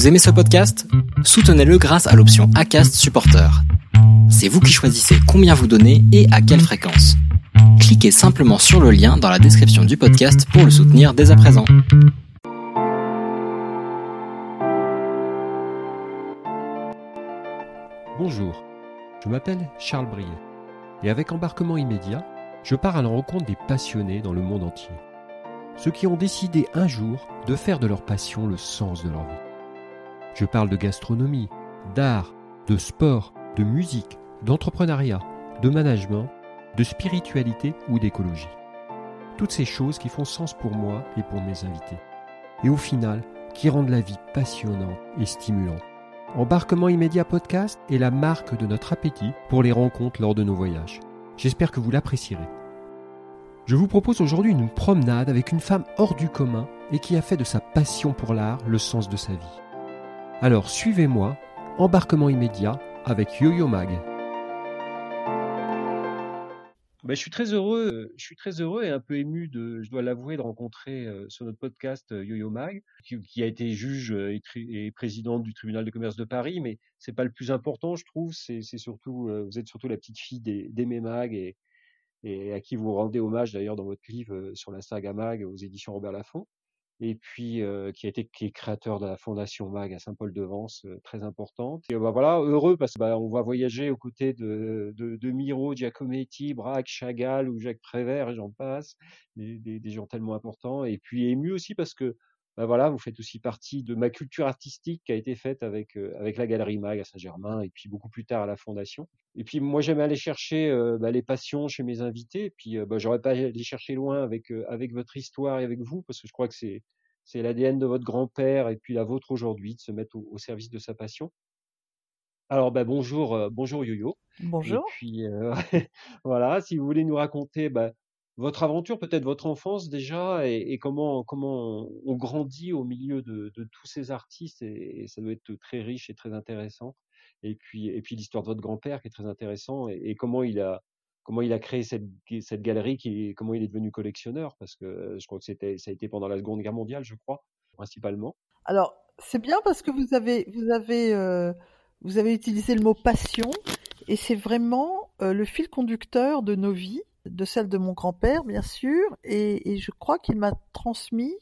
Vous aimez ce podcast? Soutenez-le grâce à l'option ACAST Supporter. C'est vous qui choisissez combien vous donnez et à quelle fréquence. Cliquez simplement sur le lien dans la description du podcast pour le soutenir dès à présent. Bonjour, je m'appelle Charles Briet et avec embarquement immédiat, je pars à la rencontre des passionnés dans le monde entier. Ceux qui ont décidé un jour de faire de leur passion le sens de leur vie. Je parle de gastronomie, d'art, de sport, de musique, d'entrepreneuriat, de management, de spiritualité ou d'écologie. Toutes ces choses qui font sens pour moi et pour mes invités. Et au final, qui rendent la vie passionnante et stimulante. Embarquement immédiat podcast est la marque de notre appétit pour les rencontres lors de nos voyages. J'espère que vous l'apprécierez. Je vous propose aujourd'hui une promenade avec une femme hors du commun et qui a fait de sa passion pour l'art le sens de sa vie. Alors suivez-moi, embarquement immédiat avec Yo-Yo Mag. Ben, je suis très heureux, euh, je suis très heureux et un peu ému de, je dois l'avouer, de rencontrer euh, sur notre podcast euh, Yo-Yo Mag, qui, a été juge et, et, président du tribunal de commerce de Paris, mais c'est pas le plus important, je trouve. C'est surtout, vous êtes surtout la petite fille d'Aimé Mag et, et à qui vous rendez hommage d'ailleurs dans votre livre sur la saga Mag aux éditions Robert Laffont et puis qui a été est créateur de la fondation MAG à Saint-Paul-de-Vence, très importante. Et bah, voilà, heureux parce qu'on bah, va voyager aux côtés de, de, de, Miro, Giacometti, Braque, Chagall ou Jacques Prévert et j'en passe, des, des, gens tellement importants. Et puis ému aussi parce que bah, voilà, vous faites aussi partie de ma culture artistique qui a été faite avec avec la galerie Mag à Saint-Germain et puis beaucoup plus tard à la fondation. Et puis moi j'aime aller chercher bah, les passions chez mes invités. Et puis bah, j'aurais pas aller chercher loin avec avec votre histoire et avec vous parce que je crois que c'est c'est l'ADN de votre grand-père et puis la vôtre aujourd'hui de se mettre au, service de sa passion. Alors bah, bonjour bonjour Yo-Yo. Bonjour. Et puis voilà, si vous voulez nous raconter bah, votre aventure, peut-être votre enfance déjà, et, comment comment on grandit au milieu de, tous ces artistes, et, ça doit être très riche et très intéressant. Et puis et puis l'histoire de votre grand-père qui est très intéressant, et, comment il a comment il a créé cette, cette galerie, qui, comment il est devenu collectionneur, parce que je crois que c'était ça a été pendant la Seconde Guerre mondiale, je crois, principalement. Alors c'est bien parce que vous avez vous avez euh, vous avez utilisé le mot passion, et c'est vraiment euh, le fil conducteur de nos vies de celle de mon grand-père, bien sûr, et, je crois qu'il m'a transmis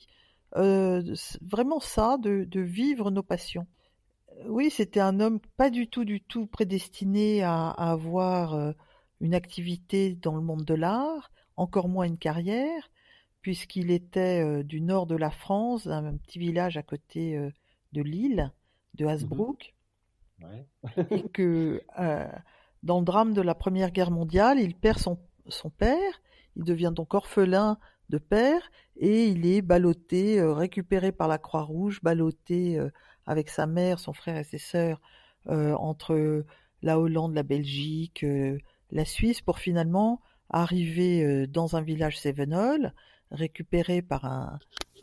euh, vraiment ça, de, vivre nos passions. Oui, c'était un homme pas du tout, du tout prédestiné à, avoir euh, une activité dans le monde de l'art, encore moins une carrière, puisqu'il était euh, du nord de la France, un petit village à côté de Lille, de mmh Hasbrook, et que dans le drame de la Première Guerre mondiale, il perd son son père, il devient donc orphelin de père et il est ballotté, euh, récupéré par la Croix-Rouge, ballotté euh, avec sa mère, son frère et ses sœurs euh, entre la Hollande, la Belgique, la Suisse pour finalement arriver dans un village sévenol, récupéré par un,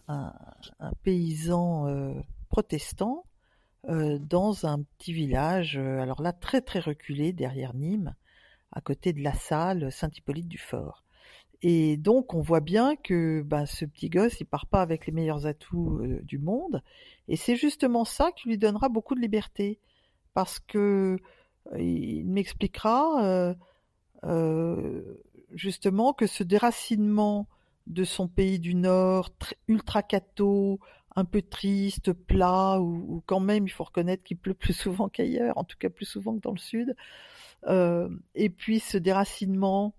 un paysan protestant dans un petit village, alors là très très reculé derrière Nîmes, à côté de la salle Saint-Hippolyte-du-Fort. Et donc on voit bien que ben, ce petit gosse, il part pas avec les meilleurs atouts euh, du monde, et c'est justement ça qui lui donnera beaucoup de liberté, parce que euh, il m'expliquera euh, justement que ce déracinement de son pays du Nord, ultra catho, un peu triste, plat, ou, quand même il faut reconnaître qu'il pleut plus souvent qu'ailleurs, en tout cas plus souvent que dans le Sud, euh, et puis ce déracinement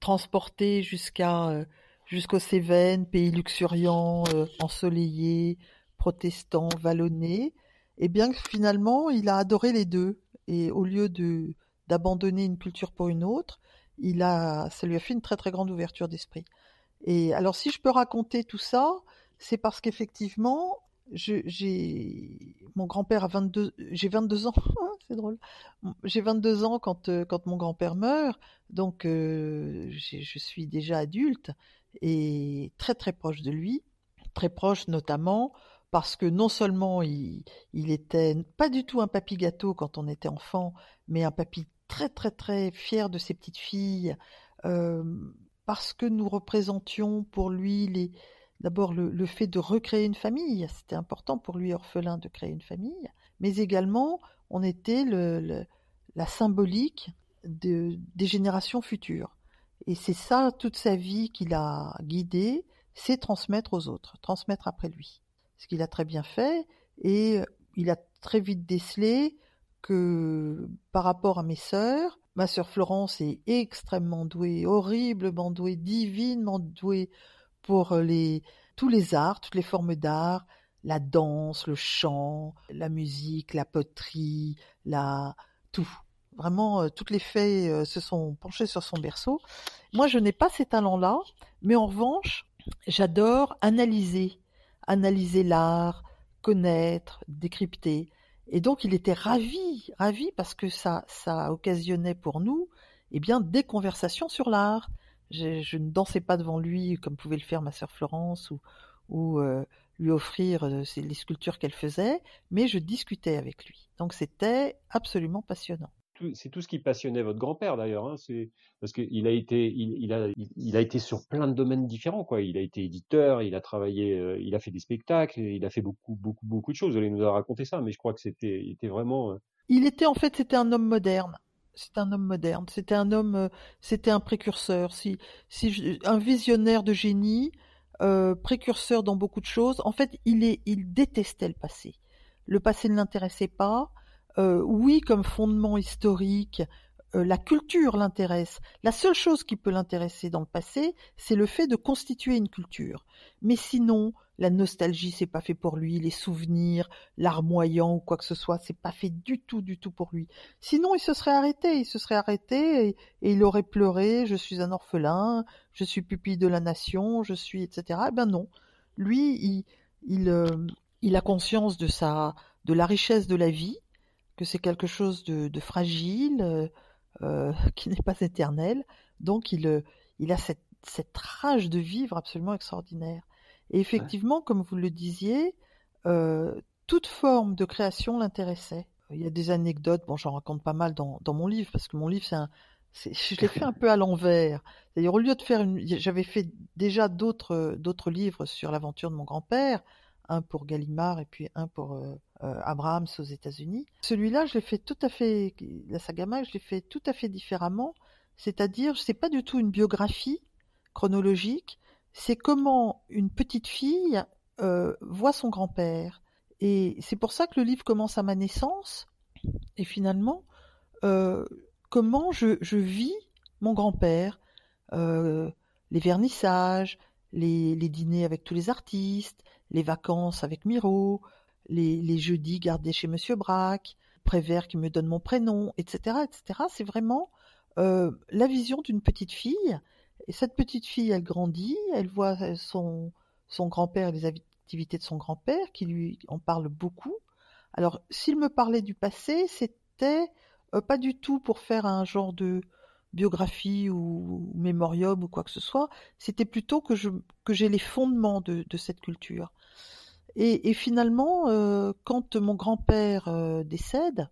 transporté jusqu'à euh, jusqu'aux Cévennes, pays luxuriant, euh, ensoleillé, protestant, vallonné, et bien que finalement il a adoré les deux. Et au lieu d'abandonner une culture pour une autre, il a, ça lui a fait une très très grande ouverture d'esprit. Et alors si je peux raconter tout ça, c'est parce qu'effectivement, j'ai mon grand-père a 22 j'ai 22 ans c'est drôle. J'ai 22 ans quand euh, quand mon grand-père meurt donc euh, je suis déjà adulte et très très proche de lui très proche notamment parce que non seulement il, il était pas du tout un papy gâteau quand on était enfant mais un papy très très très fier de ses petites filles euh, parce que nous représentions pour lui les D'abord le, fait de recréer une famille, c'était important pour lui orphelin de créer une famille, mais également on était le, la symbolique de, des générations futures. Et c'est ça toute sa vie qu'il a guidé, c'est transmettre aux autres, transmettre après lui. Ce qu'il a très bien fait, et il a très vite décelé que par rapport à mes sœurs, ma sœur Florence est extrêmement douée, horriblement douée, divinement douée pour les, tous les arts, toutes les formes d'art, la danse, le chant, la musique, la poterie, la tout. Vraiment, euh, toutes les fées euh, se sont penchées sur son berceau. Moi, je n'ai pas ces talents-là, mais en revanche, j'adore analyser, analyser l'art, connaître, décrypter. Et donc, il était ravi, ravi parce que ça, ça occasionnait pour nous, eh bien, des conversations sur l'art. Je, ne dansais pas devant lui comme pouvait le faire ma sœur Florence ou, ou euh, lui offrir euh, les sculptures qu'elle faisait, mais je discutais avec lui. Donc, c'était absolument passionnant c'est tout ce qui passionnait votre grand-père d'ailleurs, hein, parce qu'il a été, il, a, il, a été sur plein de domaines différents, quoi. Il a été éditeur, il a travaillé, euh, il a fait des spectacles, il a fait beaucoup, beaucoup, beaucoup de choses. Vous allez nous a raconté ça, mais je crois que c'était, il était vraiment. Il était en fait, c'était un homme moderne. C'était un homme moderne. C'était un homme, euh, c'était un précurseur. Un visionnaire de génie, précurseur dans beaucoup de choses. En fait, il est, il détestait le passé. Le passé ne l'intéressait pas. Euh, oui, comme fondement historique, euh, la culture l'intéresse. La seule chose qui peut l'intéresser dans le passé, c'est le fait de constituer une culture. Mais sinon, la nostalgie, c'est pas fait pour lui, les souvenirs, larmoyant ou quoi que ce soit, c'est pas fait du tout, du tout pour lui. Sinon, il se serait arrêté, il se serait arrêté et, il aurait pleuré, je suis un orphelin, je suis pupille de la nation, je suis, etc. Eh ben non. Lui, il, il, euh, il a conscience de sa, de la richesse de la vie, que c'est quelque chose de, fragile, euh, euh, qui n'est pas éternel. Donc il, euh, il a cette, cette, rage de vivre absolument extraordinaire. Et effectivement, comme vous le disiez, toute forme de création l'intéressait. Il y a des anecdotes, bon j'en raconte pas mal dans, dans, mon livre, parce que mon livre c'est un... Je l'ai fait un peu à l'envers. C'est-à-dire, au lieu de faire une. J'avais fait déjà d'autres livres sur l'aventure de mon grand-père, un pour Gallimard et puis un pour euh, euh, Abrahams aux États-Unis. Celui-là, je l'ai fait tout à fait, la saga je l'ai fait tout à fait différemment. C'est-à-dire, c'est pas du tout une biographie chronologique, c'est comment une petite fille euh, voit son grand-père. Et c'est pour ça que le livre commence à ma naissance. Et finalement, comment je, je, vis mon grand-père, les vernissages, les, les, dîners avec tous les artistes, les vacances avec Miro, les, jeudis gardés chez Monsieur Braque, Prévert qui me donne mon prénom, etc., etc. C'est vraiment euh, la vision d'une petite fille. Et cette petite fille, elle grandit, elle voit son, son grand-père les activités de son grand-père, qui lui en parle beaucoup. Alors, s'il me parlait du passé, c'était euh, pas du tout pour faire un genre de biographie ou, mémorium ou quoi que ce soit, c'était plutôt que je que j'ai les fondements de, de cette culture. Et, finalement, euh, quand mon grand-père euh, décède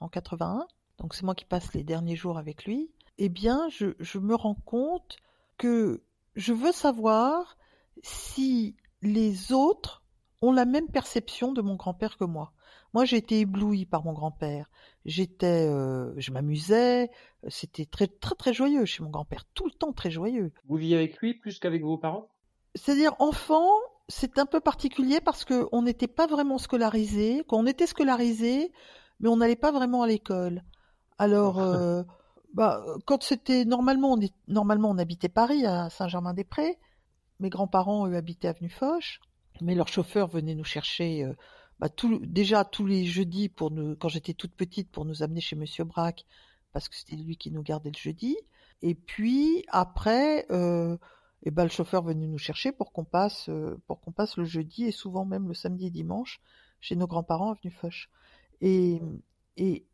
en 81, donc c'est moi qui passe les derniers jours avec lui, eh bien, je, me rends compte que je veux savoir si les autres ont la même perception de mon grand-père que moi. Moi, j'ai été éblouie par mon grand-père. J'étais, euh, je m'amusais. C'était très, très, très joyeux chez mon grand-père. Tout le temps très joyeux. Vous viviez avec lui plus qu'avec vos parents? C'est-à-dire, enfant, c'est un peu particulier parce qu'on n'était pas vraiment scolarisé, qu'on était scolarisé, mais on n'allait pas vraiment à l'école. Alors, euh, bah, quand c'était normalement, on normalement on habitait Paris à Saint-Germain-des-Prés. Mes grands-parents eux habitaient avenue Foch, mais leur chauffeur venait nous chercher euh, bah, déjà tous les jeudis pour nous, quand j'étais toute petite, pour nous amener chez Monsieur Braque, parce que c'était lui qui nous gardait le jeudi. Et puis après. Euh, et ben le chauffeur venait nous chercher pour qu'on passe euh, pour qu'on passe le jeudi et souvent même le samedi et dimanche chez nos grands-parents avenue Foch. Et et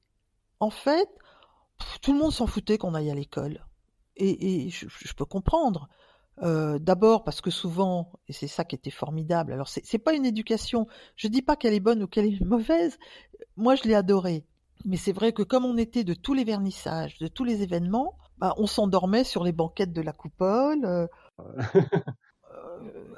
en fait, tout le monde s'en foutait qu'on aille à l'école. Et, et je, peux comprendre. Euh, D'abord parce que souvent, et c'est ça qui était formidable. Alors c'est pas une éducation. Je dis pas qu'elle est bonne ou qu'elle est mauvaise. Moi, je l'ai adorée. Mais c'est vrai que comme on était de tous les vernissages, de tous les événements, bah, on s'endormait sur les banquettes de la coupole. Euh,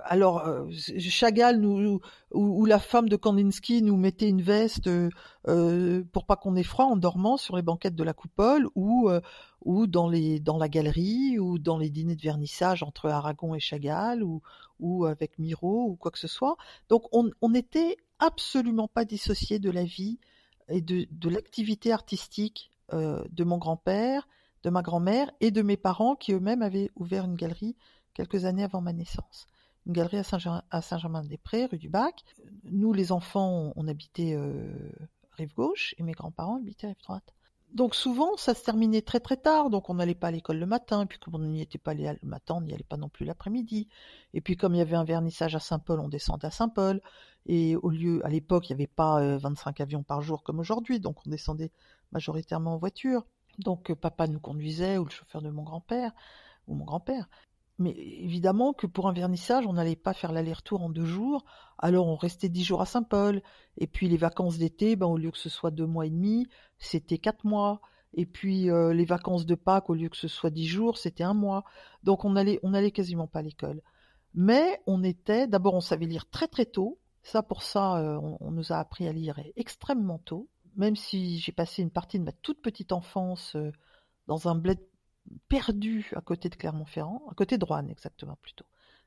alors euh, Chagall ou, la femme de Kandinsky nous mettait une veste euh, pour pas qu'on ait froid en dormant sur les banquettes de la coupole ou dans la galerie ou dans les dîners de vernissage entre Aragon et Chagall ou avec Miro ou quoi que ce soit. Donc on n'était absolument pas dissocié de la vie et de l'activité artistique de mon grand-père, de ma grand-mère et de mes parents qui eux-mêmes avaient ouvert une galerie quelques années avant ma naissance. Une galerie à Saint-Germain-des-Prés, rue du Bac. Nous, les enfants, on habitait euh, rive gauche et mes grands-parents habitaient rive droite. Donc souvent, ça se terminait très très tard, donc on n'allait pas à l'école le matin, et puis comme on n'y était pas le matin, on n'y allait pas non plus l'après-midi. Et puis comme il y avait un vernissage à Saint-Paul, on descendait à Saint-Paul. Et au lieu, à l'époque, il n'y avait pas 25 euh, avions par jour comme aujourd'hui, donc on descendait majoritairement en voiture. Donc euh, papa nous conduisait, ou le chauffeur de mon grand-père, ou mon grand-père. Mais évidemment que pour un vernissage, on n'allait pas faire l'aller-retour en deux jours. Alors on restait dix jours à Saint-Paul. Et puis les vacances d'été, ben, au lieu que ce soit deux mois et demi, c'était quatre mois. Et puis euh, les vacances de Pâques, au lieu que ce soit dix jours, c'était un mois. Donc on allait, on allait quasiment pas à l'école. Mais on était, d'abord on savait lire très très tôt. Ça pour ça, euh, on, nous a appris à lire extrêmement tôt. Même si j'ai passé une partie de ma toute petite enfance euh, dans un bled perdu à côté de Clermont-Ferrand, à côté de Roanne exactement plutôt,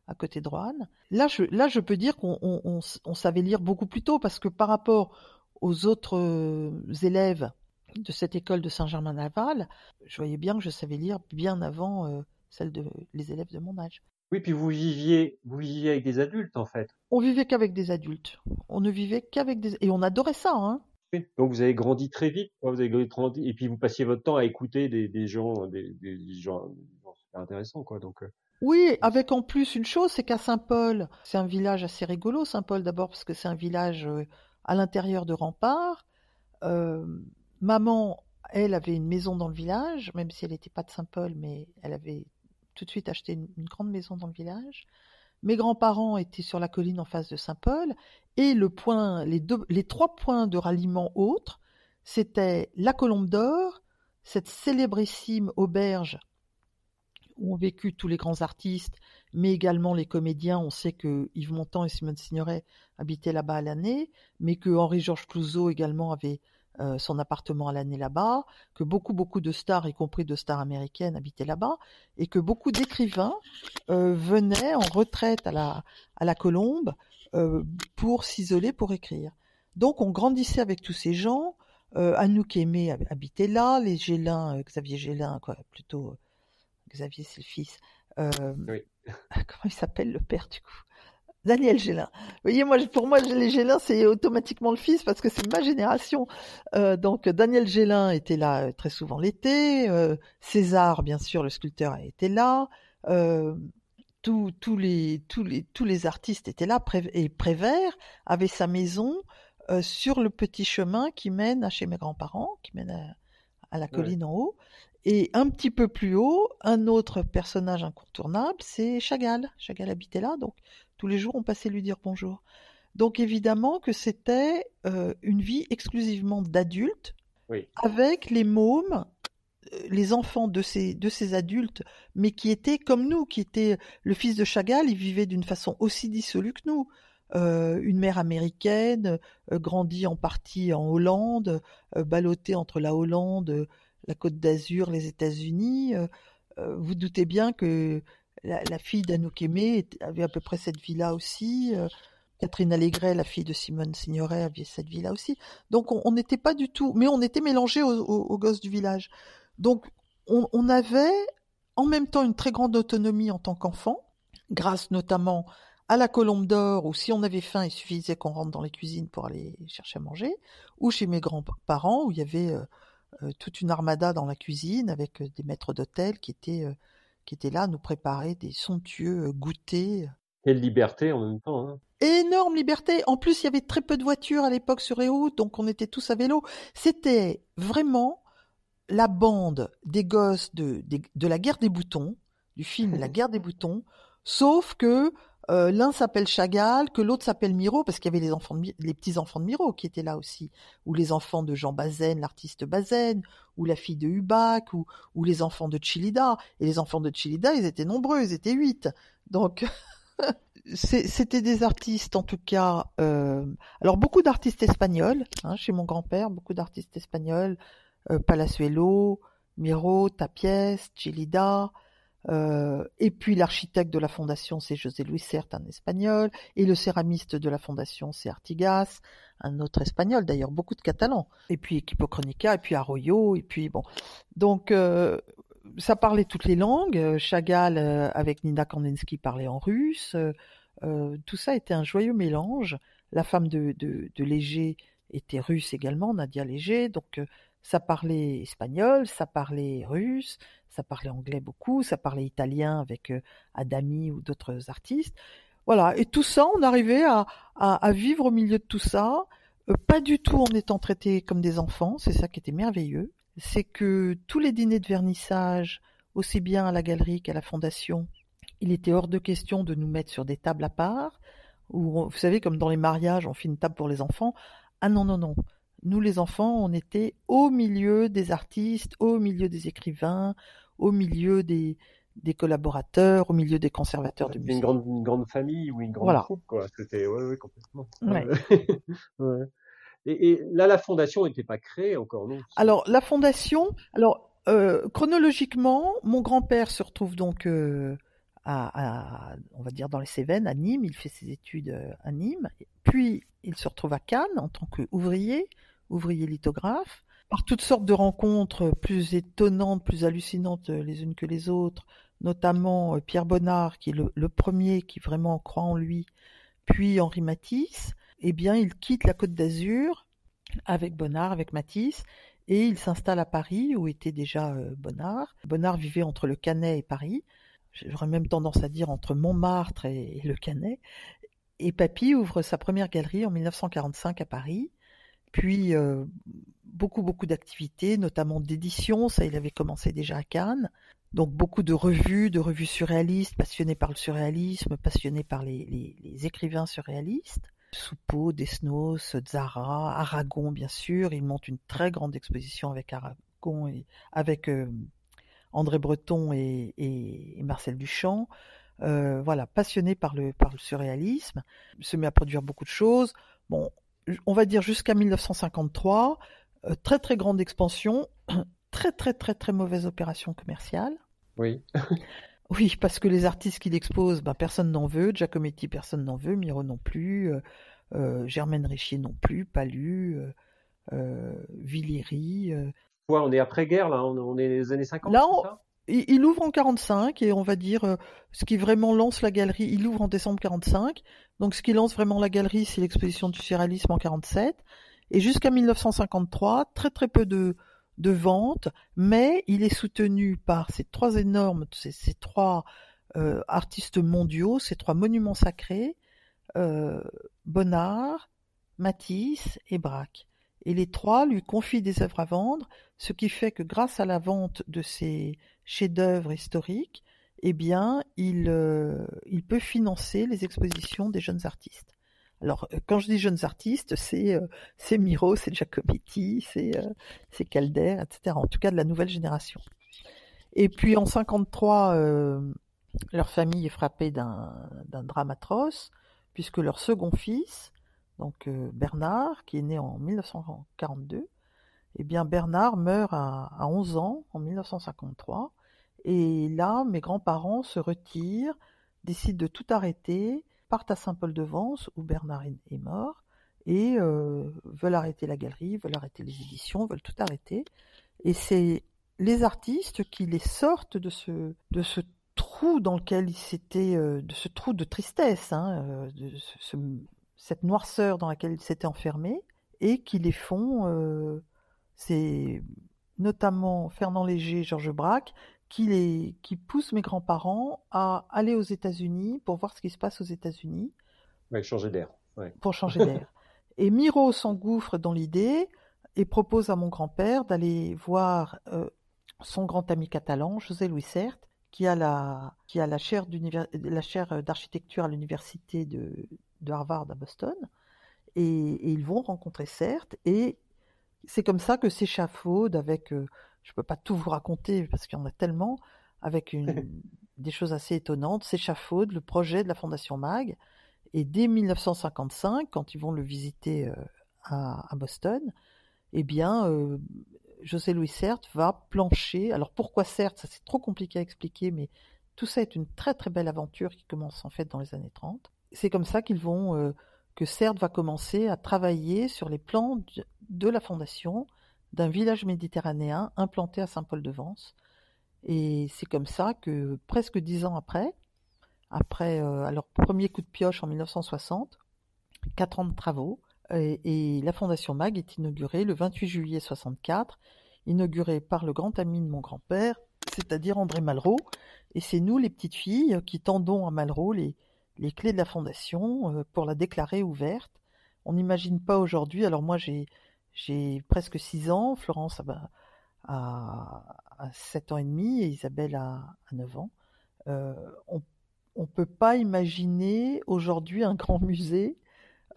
à côté de Roanne. Là, je, là, je peux dire qu'on savait lire beaucoup plus tôt parce que par rapport aux autres euh, élèves de cette école de Saint-Germain-Laval, je voyais bien que je savais lire bien avant euh, celle de les élèves de mon âge. Oui, puis vous viviez, vous viviez avec des adultes en fait. On vivait qu'avec des adultes. On ne vivait qu'avec des et on adorait ça, hein. Donc vous avez grandi très vite, vous avez grandi et puis vous passiez votre temps à écouter des, gens, des, gens, super intéressants, quoi. Donc euh. oui, avec en plus une chose, c'est qu'à Saint-Paul, c'est un village assez rigolo. Saint-Paul d'abord parce que c'est un village euh, à l'intérieur de Rempart. Euh, maman, elle avait une maison dans le village, même si elle n'était pas de Saint-Paul, mais elle avait tout de suite acheté une grande maison dans le village. Mes grands-parents étaient sur la colline en face de Saint-Paul et les trois points de ralliement autres, c'était la Colombe d'Or, cette célébrissime auberge où ont vécu tous les grands artistes, mais également les comédiens. On sait que Yves Montand et Simone Signoret habitaient là-bas à l'année, mais que Henri-Georges Clouzot également avait euh, son appartement à l'année là-bas, que beaucoup beaucoup de stars, y compris de stars américaines, habitaient là-bas, et que beaucoup d'écrivains euh, venaient en retraite à la, à la Colombe euh, pour s'isoler, pour écrire. Donc on grandissait avec tous ces gens. Anouk Aimé habitait là, les Gélin, Xavier Gélin, quoi, plutôt Xavier c'est le fils. oui. Comment il s'appelle le père du coup? Daniel Gélin. Vous voyez, moi, pour moi, les Gélin, c'est automatiquement le fils parce que c'est ma génération. Euh, donc, Daniel Gélin était là euh, très souvent l'été. Euh, César, bien sûr, le sculpteur, était là. tous, les, tous, les, tous les artistes étaient là. Et Prévert avait sa maison sur le petit chemin qui mène à chez mes grands-parents, qui mène à, la colline en haut. Et un petit peu plus haut, un autre personnage incontournable, c'est Chagall. Chagall habitait là, donc tous les jours, on passait lui dire bonjour. Donc évidemment que c'était euh, une vie exclusivement d'adulte, avec les mômes, euh, les enfants de ces, de ces adultes, mais qui étaient comme nous, qui étaient le fils de Chagall, il vivait d'une façon aussi dissolue que nous. Euh, une mère américaine, grandie en partie en Hollande, ballottée entre la Hollande, la Côte d'Azur, les États-Unis. vous doutez bien que la, fille d'Anouk Aimé avait à peu près cette vie-là aussi. Euh, Catherine Allégret, la fille de Simone Signoret, avait cette vie-là aussi. Donc on n'était pas du tout, mais on était mélangés aux, gosses du village. Donc on, avait en même temps une très grande autonomie en tant qu'enfant, grâce notamment à la colombe d'or, où si on avait faim, il suffisait qu'on rentre dans les cuisines pour aller chercher à manger, ou chez mes grands-parents, où il y avait euh, euh, toute une armada dans la cuisine avec des maîtres d'hôtel qui étaient qui était là à nous préparer des somptueux euh, goûters. Quelle liberté en même temps. Hein. Énorme liberté. En plus, il y avait très peu de voitures à l'époque sur les routes, donc on était tous à vélo. C'était vraiment la bande des gosses de, de la guerre des boutons, du film La guerre des boutons, sauf que euh, l'un s'appelle Chagall, que l'autre s'appelle Miro, parce qu'il y avait les enfants, les petits enfants de Miro qui étaient là aussi, ou les enfants de Jean Bazaine, l'artiste Bazaine, ou la fille de Hubac, ou, ou les enfants de Chilida. Et les enfants de Chilida, ils étaient nombreux, ils étaient huit. Donc, C'était des artistes, en tout cas. Euh, alors beaucoup d'artistes espagnols, hein, chez mon grand-père, beaucoup d'artistes espagnols. Euh, Palazuelo, Miro, Tapies, Chilida. Euh, et puis l'architecte de la fondation, c'est José Luis Cert, un espagnol, et le céramiste de la fondation, c'est Artigas, un autre espagnol, d'ailleurs beaucoup de catalans. Et puis Equipo Chronica, et puis Arroyo, et puis bon. Donc euh, ça parlait toutes les langues. Chagall euh, avec Nina Kandinsky parlait en russe. Tout ça était un joyeux mélange. La femme de, de Léger était russe également, Nadia Léger, donc ça parlait espagnol, ça parlait russe, ça parlait anglais beaucoup, ça parlait italien avec euh, Adami ou d'autres artistes. Voilà, et tout ça, on arrivait à, vivre au milieu de tout ça, euh, pas du tout en étant traités comme des enfants, c'est ça qui était merveilleux. C'est que tous les dîners de vernissage, aussi bien à la galerie qu'à la fondation, il était hors de question de nous mettre sur des tables à part, ou vous savez, comme dans les mariages, on fait une table pour les enfants. Ah non, non, non nous les enfants, on était au milieu des artistes, au milieu des écrivains, au milieu des, des collaborateurs, au milieu des conservateurs du musée. Une grande, une grande famille ou une grande voilà. troupe, quoi. C'était, ouais, ouais, complètement. Ouais. ouais. Et, et, là, la fondation n'était pas créée encore, non? Alors, la fondation, alors, euh, chronologiquement, mon grand-père se retrouve donc euh, à, à, on va dire, dans les Cévennes, à Nîmes. Il fait ses études euh, à Nîmes. Puis, il se retrouve à Cannes en tant qu'ouvrier ouvrier lithographe, par toutes sortes de rencontres plus étonnantes, plus hallucinantes les unes que les autres, notamment euh, Pierre Bonnard, qui est le, premier qui vraiment croit en lui, puis Henri Matisse, eh bien, il quitte la Côte d'Azur avec Bonnard, avec Matisse, et il s'installe à Paris, où était déjà euh, Bonnard. Bonnard vivait entre le Canet et Paris, j'aurais même tendance à dire entre Montmartre et, et le Canet. Et Papy ouvre sa première galerie en 1945 à Paris, puis euh, beaucoup beaucoup d'activités, notamment d'édition, ça il avait commencé déjà à Cannes. Donc beaucoup de revues, de revues surréalistes, passionnées par le surréalisme, passionnées par les, écrivains surréalistes. Soupeau, Desnos, Zara, Aragon bien sûr. Il monte une très grande exposition avec Aragon et avec euh, André Breton et, et, et Marcel Duchamp. Euh, voilà, passionné par le, par le surréalisme, se met à produire beaucoup de choses. Bon, on va dire jusqu'à 1953, euh, très très grande expansion, très très très très mauvaise opération commerciale. Oui. oui, parce que les artistes qu'il expose, ben, personne n'en veut, Giacometti personne n'en veut, Miro non plus, euh, euh, Germaine Richier non plus, Palu, euh, Villiers. Ouais, on est après-guerre là, on, on, est les années 50. Là, on, il, ouvre en 45 et on va dire euh, ce qui vraiment lance la galerie, il ouvre en décembre 45. Donc ce qui lance vraiment la galerie, c'est l'exposition du surréalisme en 47 et jusqu'à 1953, très très peu de ventes, mais il est soutenu par ces trois énormes, ces, ces trois euh, artistes mondiaux, ces trois monuments sacrés, euh, Bonnard, Matisse et Braque. Et les trois lui confient des œuvres à vendre, ce qui fait que grâce à la vente de ces chefs-d'œuvre historiques, eh bien, il, euh, il peut financer les expositions des jeunes artistes. Alors, euh, quand je dis jeunes artistes, c'est euh, Miro, c'est Giacometti, c'est Calder, etc. En tout cas, de la nouvelle génération. Et puis en 53, euh, leur famille est frappée d'un drame atroce, puisque leur second fils, donc euh, Bernard, qui est né en 1942, eh bien Bernard meurt à, à 11 ans en 1953 et là, mes grands-parents se retirent, décident de tout arrêter, partent à Saint-Paul-de-Vence, où Bernard est mort, et euh, veulent arrêter la galerie, veulent arrêter les éditions, veulent tout arrêter. Et c'est les artistes qui les sortent de ce, trou dans lequel ils s'étaient, euh, de ce trou de tristesse, hein, cette noirceur dans laquelle ils s'étaient enfermés, et qui les font, euh, c'est notamment Fernand Léger, Georges Braque, qui, les, qui pousse mes grands-parents à aller aux États-Unis pour voir ce qui se passe aux États-Unis. Ouais, changer d'air. Ouais. Pour changer d'air. et Miro s'engouffre dans l'idée et propose à mon grand-père d'aller voir euh, son grand ami catalan, José Louis Cert, qui a la, qui a la chaire d'architecture à l'université de, de, Harvard à Boston. Et, et, ils vont rencontrer Cert et c'est comme ça que s'échafaude avec euh, je peux pas tout vous raconter parce qu'il y en a tellement, avec une, des choses assez étonnantes, s'échafaudent le projet de la Fondation MAG. Et dès 1955, quand ils vont le visiter euh, à, Boston, eh bien, euh, José Louis Certes va plancher. Alors pourquoi Certes Ça c'est trop compliqué à expliquer, mais tout ça est une très très belle aventure qui commence en fait dans les années 30. C'est comme ça qu'ils vont, euh, que Certes va commencer à travailler sur les plans de la fondation d'un village méditerranéen implanté à Saint-Paul-de-Vence. Et c'est comme ça que presque dix ans après, après euh, alors premier coup de pioche en 1960, quatre ans de travaux, et, la Fondation MAG est inaugurée le 28 juillet 64, inaugurée par le grand ami de mon grand-père, c'est-à-dire André Malraux, et c'est nous les petites filles qui tendons à Malraux les, les clés de la Fondation euh, pour la déclarer ouverte. On n'imagine pas aujourd'hui, alors moi j'ai presque 6 ans, Florence a, 7 ans et demi et Isabelle a, 9 ans. Euh, on ne peut pas imaginer aujourd'hui un grand musée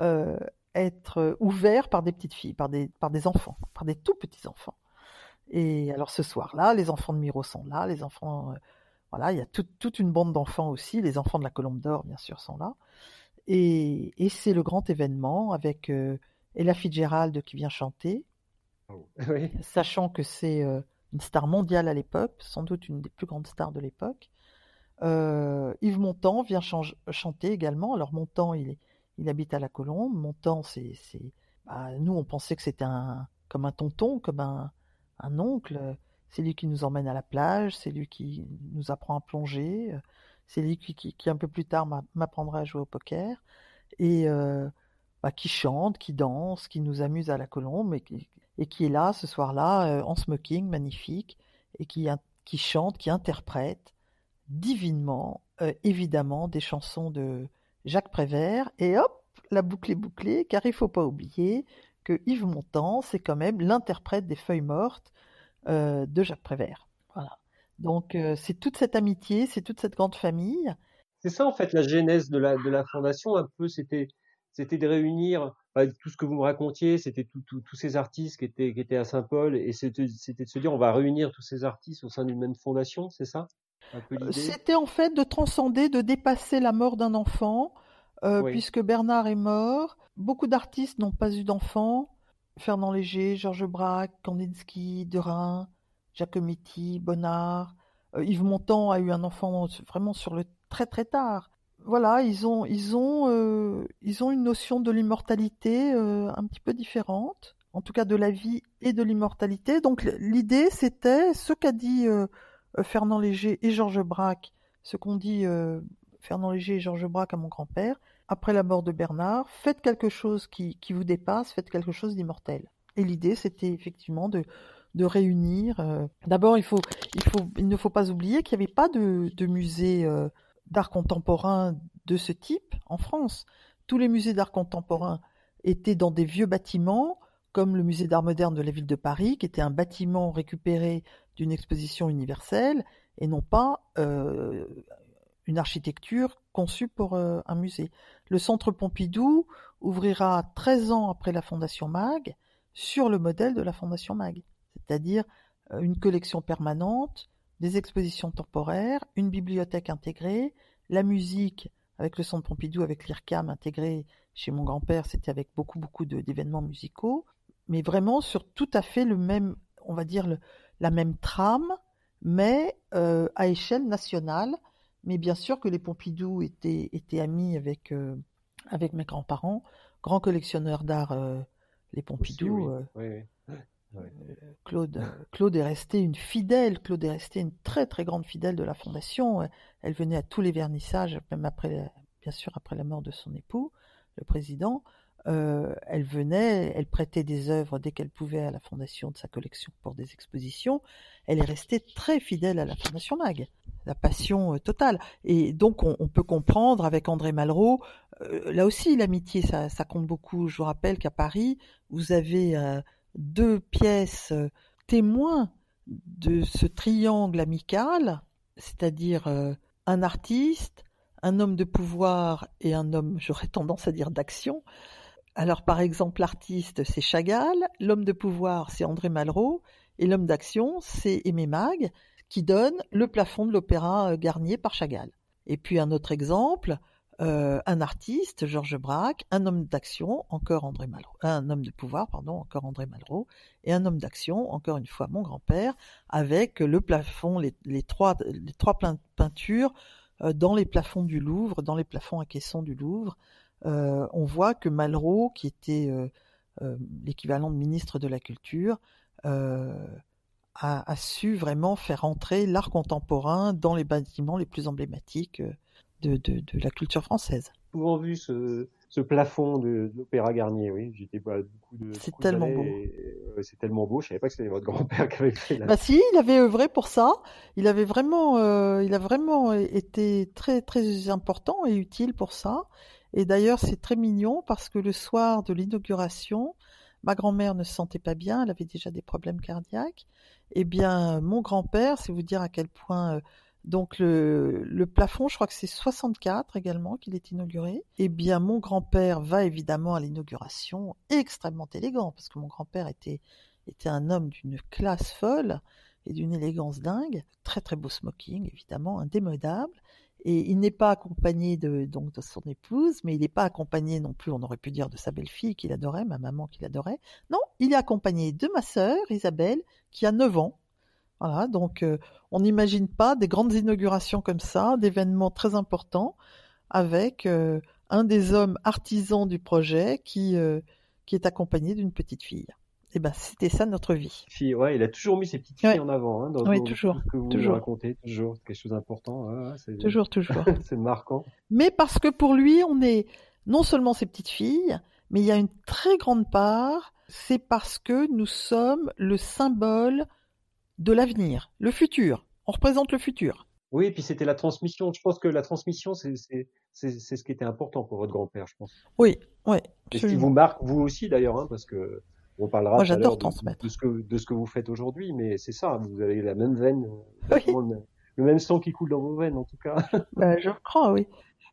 euh, être ouvert par des petites filles, par des, enfants, par des tout petits enfants. Et alors ce soir-là, les enfants de Miro sont là, les enfants, voilà, il y a toute une bande d'enfants aussi, les enfants de la Colombe d'Or bien sûr sont là. Et, et c'est le grand événement avec Ella Fitzgerald qui vient chanter, oh, sachant que c'est euh, une star mondiale à l'époque, sans doute une des plus grandes stars de l'époque. Euh, Yves Montand vient chanter également. Alors Montand, il, il habite à la Colombe. Montand, c'est, bah, nous on pensait que c'était un comme un tonton, comme un, oncle. C'est lui qui nous emmène à la plage, c'est lui qui nous apprend à plonger, c'est lui qui, un peu plus tard m'apprendra à jouer au poker. Et euh, bah, qui chante, qui danse, qui nous amuse à la colombe et qui, est là ce soir-là euh, en smoking, magnifique, et qui, chante, qui interprète divinement, euh, évidemment, des chansons de Jacques Prévert. Et hop, la boucle est bouclée, car il faut pas oublier que Yves Montand, c'est quand même l'interprète des Feuilles mortes euh, de Jacques Prévert. Voilà. Donc c'est toute cette amitié, c'est toute cette grande famille. C'est ça en fait la genèse de la, de la fondation, un peu, c'était c'était de réunir bah, tout ce que vous me racontiez, c'était tous ces artistes qui étaient, qui étaient à Saint-Paul, et c'était de se dire on va réunir tous ces artistes au sein d'une même fondation, c'est ça euh, C'était en fait de transcender, de dépasser la mort d'un enfant, euh, puisque Bernard est mort. Beaucoup d'artistes n'ont pas eu d'enfants. Fernand Léger, Georges Braque, Kandinsky, Derain, Giacometti, Bonnard. Euh, Yves Montand a eu un enfant vraiment sur le très très tard voilà, ils ont, ils ont, euh, ils ont une notion de l'immortalité euh, un petit peu différente, en tout cas de la vie et de l'immortalité. Donc l'idée, c'était ce qu'a dit Fernand Léger et Georges Braque, ce qu'ont dit Fernand Léger et Georges Braque à mon grand-père, après la mort de Bernard, faites quelque chose qui, vous dépasse, faites quelque chose d'immortel. Et l'idée, c'était effectivement de, réunir. D'abord, il ne faut pas oublier qu'il n'y avait pas de, musée d'art contemporain de ce type en France. Tous les musées d'art contemporain étaient dans des vieux bâtiments, comme le musée d'art moderne de la ville de Paris, qui était un bâtiment récupéré d'une exposition universelle, et non pas euh, une architecture conçue pour euh, un musée. Le centre Pompidou ouvrira 13 ans après la Fondation MAG sur le modèle de la Fondation MAG, c'est-à-dire euh, une collection permanente, des expositions temporaires, une bibliothèque intégrée, la musique avec le Centre Pompidou, avec l'IRCAM intégré chez mon grand-père, c'était avec beaucoup beaucoup d'événements musicaux, mais vraiment sur tout à fait le même, on va dire la même trame, mais euh, à échelle nationale. Mais bien sûr que les Pompidou étaient, étaient amis avec, euh, avec mes grands-parents, grands collectionneurs d'art, euh, les Pompidou. oui. Claude, Claude est restée une fidèle, Claude est restée une très très grande fidèle de la fondation. Elle venait à tous les vernissages, même après, bien sûr après la mort de son époux, le président. Euh, elle venait, elle prêtait des œuvres dès qu'elle pouvait à la fondation de sa collection pour des expositions. Elle est restée très fidèle à la fondation Mag, la passion euh, totale. Et donc on, peut comprendre avec André Malraux, euh, là aussi l'amitié ça, compte beaucoup. Je vous rappelle qu'à Paris, vous avez deux pièces témoins de ce triangle amical, c'est-à-dire un artiste, un homme de pouvoir et un homme, j'aurais tendance à dire, d'action. Alors par exemple, l'artiste, c'est Chagall, l'homme de pouvoir, c'est André Malraux, et l'homme d'action, c'est Aimé Mag, qui donne le plafond de l'Opéra Garnier par Chagall. Et puis un autre exemple, euh, un artiste, Georges Braque, un homme d'action, encore André Malraux, un homme de pouvoir, pardon, encore André Malraux, et un homme d'action, encore une fois mon grand-père, avec le plafond, les, trois, trois peintures euh, dans les plafonds du Louvre, dans les plafonds à caissons du Louvre. Euh, on voit que Malraux, qui était l'équivalent de ministre de la Culture, a, su vraiment faire entrer l'art contemporain dans les bâtiments les plus emblématiques de, la culture française. Souvent vu ce, plafond de, l'Opéra Garnier, oui. J'étais pas beaucoup de. C'est tellement beau. c'est tellement beau. Je savais pas que c'était votre grand-père qui avait fait. Bah si, il avait œuvré pour ça. Il avait vraiment, euh, il a vraiment été très très important et utile pour ça. Et d'ailleurs, c'est très mignon parce que le soir de l'inauguration, ma grand-mère ne se sentait pas bien. Elle avait déjà des problèmes cardiaques. Eh bien, mon grand-père, c'est vous dire à quel point euh, donc le, plafond, je crois que c'est 64 également qu'il est inauguré. Eh bien, mon grand-père va évidemment à l'inauguration, extrêmement élégant, parce que mon grand-père était, était un homme d'une classe folle et d'une élégance dingue. Très très beau smoking, évidemment, indémodable. Et il n'est pas accompagné de, donc, de son épouse, mais il n'est pas accompagné non plus, on aurait pu dire, de sa belle-fille qu'il adorait, ma maman qu'il adorait. Non, il est accompagné de ma sœur, Isabelle, qui a 9 ans, voilà, donc euh, on n'imagine pas des grandes inaugurations comme ça, d'événements très importants, avec euh, un des hommes artisans du projet qui, euh, qui est accompagné d'une petite fille. Et eh ben c'était ça notre vie. Ouais, il a toujours mis ses petites filles en avant, hein, dans oui, toujours, ce que vous toujours. racontez, toujours quelque chose d'important. toujours, toujours. c'est marquant. Mais parce que pour lui, on est non seulement ses petites filles, mais il y a une très grande part, c'est parce que nous sommes le symbole de l'avenir, le futur. On représente le futur. Oui, et puis c'était la transmission. Je pense que la transmission, c'est ce qui était important pour votre grand-père, je pense. Oui, oui. Et ce qui vous marque, vous aussi d'ailleurs, hein, parce que on parlera Moi, j'adore transmettre. De, ce que, de ce que vous faites aujourd'hui, mais c'est ça, vous avez la même veine, le, même sang qui coule dans vos veines en tout cas. Ben, je crois, oui.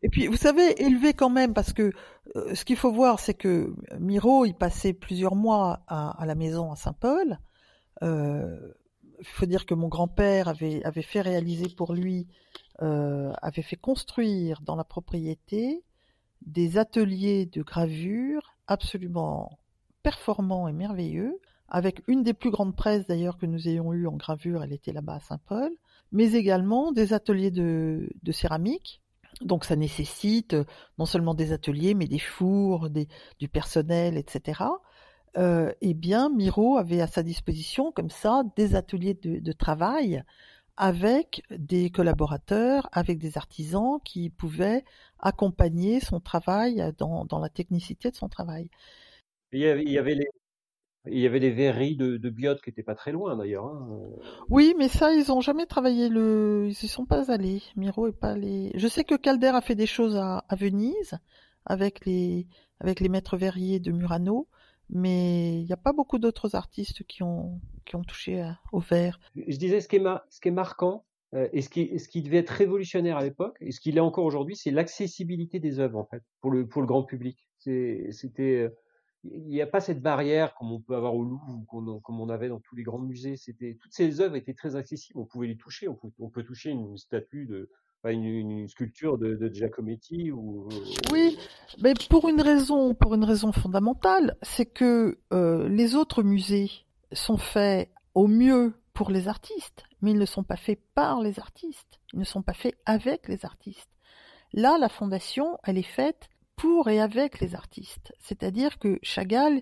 Et puis, vous savez, élevé quand même, parce que euh, ce qu'il faut voir, c'est que Miro, il passait plusieurs mois à, la maison à Saint-Paul. Euh, il faut dire que mon grand-père avait, avait fait réaliser pour lui, euh, avait fait construire dans la propriété des ateliers de gravure absolument performants et merveilleux, avec une des plus grandes presses d'ailleurs que nous ayons eues en gravure, elle était là-bas à Saint-Paul, mais également des ateliers de, céramique. Donc ça nécessite non seulement des ateliers, mais des fours, du personnel, etc euh, eh bien, Miro avait à sa disposition, comme ça, des ateliers de, travail avec des collaborateurs, avec des artisans qui pouvaient accompagner son travail dans, la technicité de son travail. Il y avait, il y avait les, il y avait des verreries de, de biote qui n'étaient pas très loin d'ailleurs. Hein. Oui, mais ça, ils n'ont jamais travaillé le. Ils y sont pas allés. Miro est pas allé. Je sais que Calder a fait des choses à, à Venise avec les avec les maîtres verriers de Murano mais il n'y a pas beaucoup d'autres artistes qui ont, qui ont touché au verre. Je disais, ce qui est, ce qui est marquant, euh, et ce qui, ce qui devait être révolutionnaire à l'époque, et ce qu'il est encore aujourd'hui, c'est l'accessibilité des œuvres, en fait, pour le, pour le grand public. C'était, il n'y a pas cette barrière comme on peut avoir au Louvre ou comme on avait dans tous les grands musées. C'était, toutes ces œuvres étaient très accessibles. On pouvait les toucher. On peut, on peut toucher une statue de, une, une, sculpture de, de Giacometti ou oui mais pour une raison pour une raison fondamentale c'est que euh, les autres musées sont faits au mieux pour les artistes mais ils ne sont pas faits par les artistes ils ne sont pas faits avec les artistes là la fondation elle est faite pour et avec les artistes c'est-à-dire que Chagall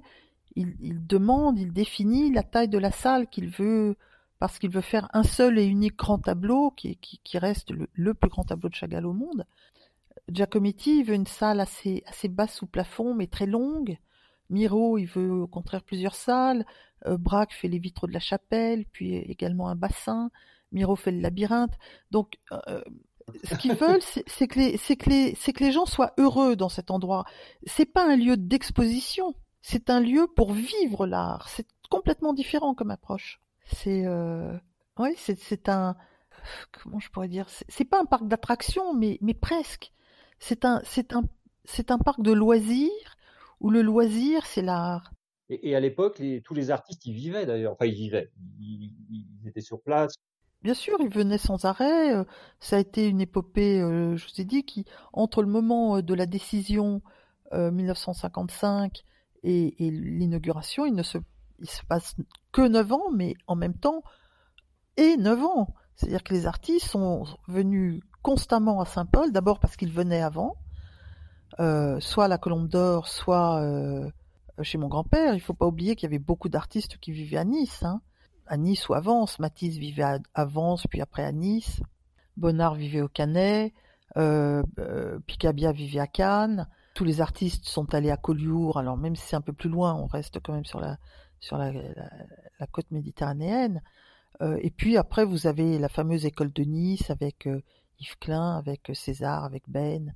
il, demande il définit la taille de la salle qu'il veut parce qu'il veut faire un seul et unique grand tableau, qui, qui, reste le, plus grand tableau de Chagall au monde. Giacometti veut une salle assez, assez basse sous plafond, mais très longue. Miro, il veut au contraire plusieurs salles. Euh, Braque fait les vitraux de la chapelle, puis également un bassin. Miro fait le labyrinthe. Donc, euh, ce qu'ils veulent, c'est que, les, gens soient heureux dans cet endroit. C'est pas un lieu d'exposition, c'est un lieu pour vivre l'art. C'est complètement différent comme approche. C'est euh, ouais, c'est un comment je pourrais dire, c'est pas un parc d'attractions, mais presque. C'est un parc de loisirs où le loisir c'est l'art. Et, à l'époque, tous les artistes y vivaient d'ailleurs. Enfin, ils vivaient. Ils, étaient sur place. Bien sûr, ils venaient sans arrêt. euh, Ça a été une épopée, euh, je vous ai dit, qui entre le moment euh, de la décision euh, 1955 et, l'inauguration, il ne se, il se passe que neuf ans, mais en même temps et neuf ans. C'est-à-dire que les artistes sont venus constamment à Saint-Paul, d'abord parce qu'ils venaient avant, soit à la Colombe d'Or, soit chez mon grand-père. Il faut pas oublier qu'il y avait beaucoup d'artistes qui vivaient à Nice, hein. À Nice ou à Vence. Matisse vivait à, à Vence, puis après à Nice. Bonnard vivait au Canet. Euh, euh, Picabia vivait à Cannes. Tous les artistes sont allés à Collioure. Alors même si c'est un peu plus loin, on reste quand même sur la sur la, côte méditerranéenne. Euh, et puis après, vous avez la fameuse école de Nice avec Yves Klein, avec César, avec Ben.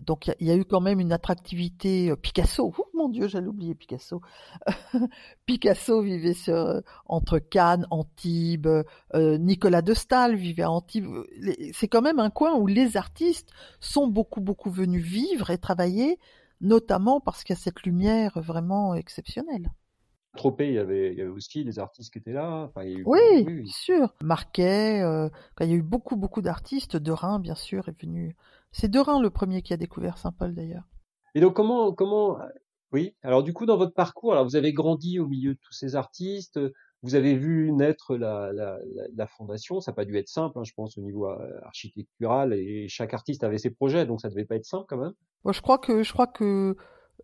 Donc il y, y, a eu quand même une attractivité. Picasso, oh, mon Dieu, j'allais oublier Picasso. Picasso vivait sur, entre Cannes, Antibes. Euh, Nicolas de Staël vivait à Antibes. C'est quand même un coin où les artistes sont beaucoup beaucoup venus vivre et travailler, notamment parce qu'il y a cette lumière vraiment exceptionnelle. Tropez, il y avait, il y avait aussi des artistes qui étaient là. Enfin, il y a eu, oui, oui, bien sûr. Marquet, euh, il y a eu beaucoup, beaucoup d'artistes. De Rhin, bien sûr, est venu. C'est De Rhin le premier qui a découvert Saint-Paul, d'ailleurs. Et donc, comment, comment, oui. Alors, du coup, dans votre parcours, alors vous avez grandi au milieu de tous ces artistes. Vous avez vu naître la, la, fondation. Ça n'a pas dû être simple, hein, je pense, au niveau architectural. Et chaque artiste avait ses projets, donc ça devait pas être simple quand même. Je crois que, je crois que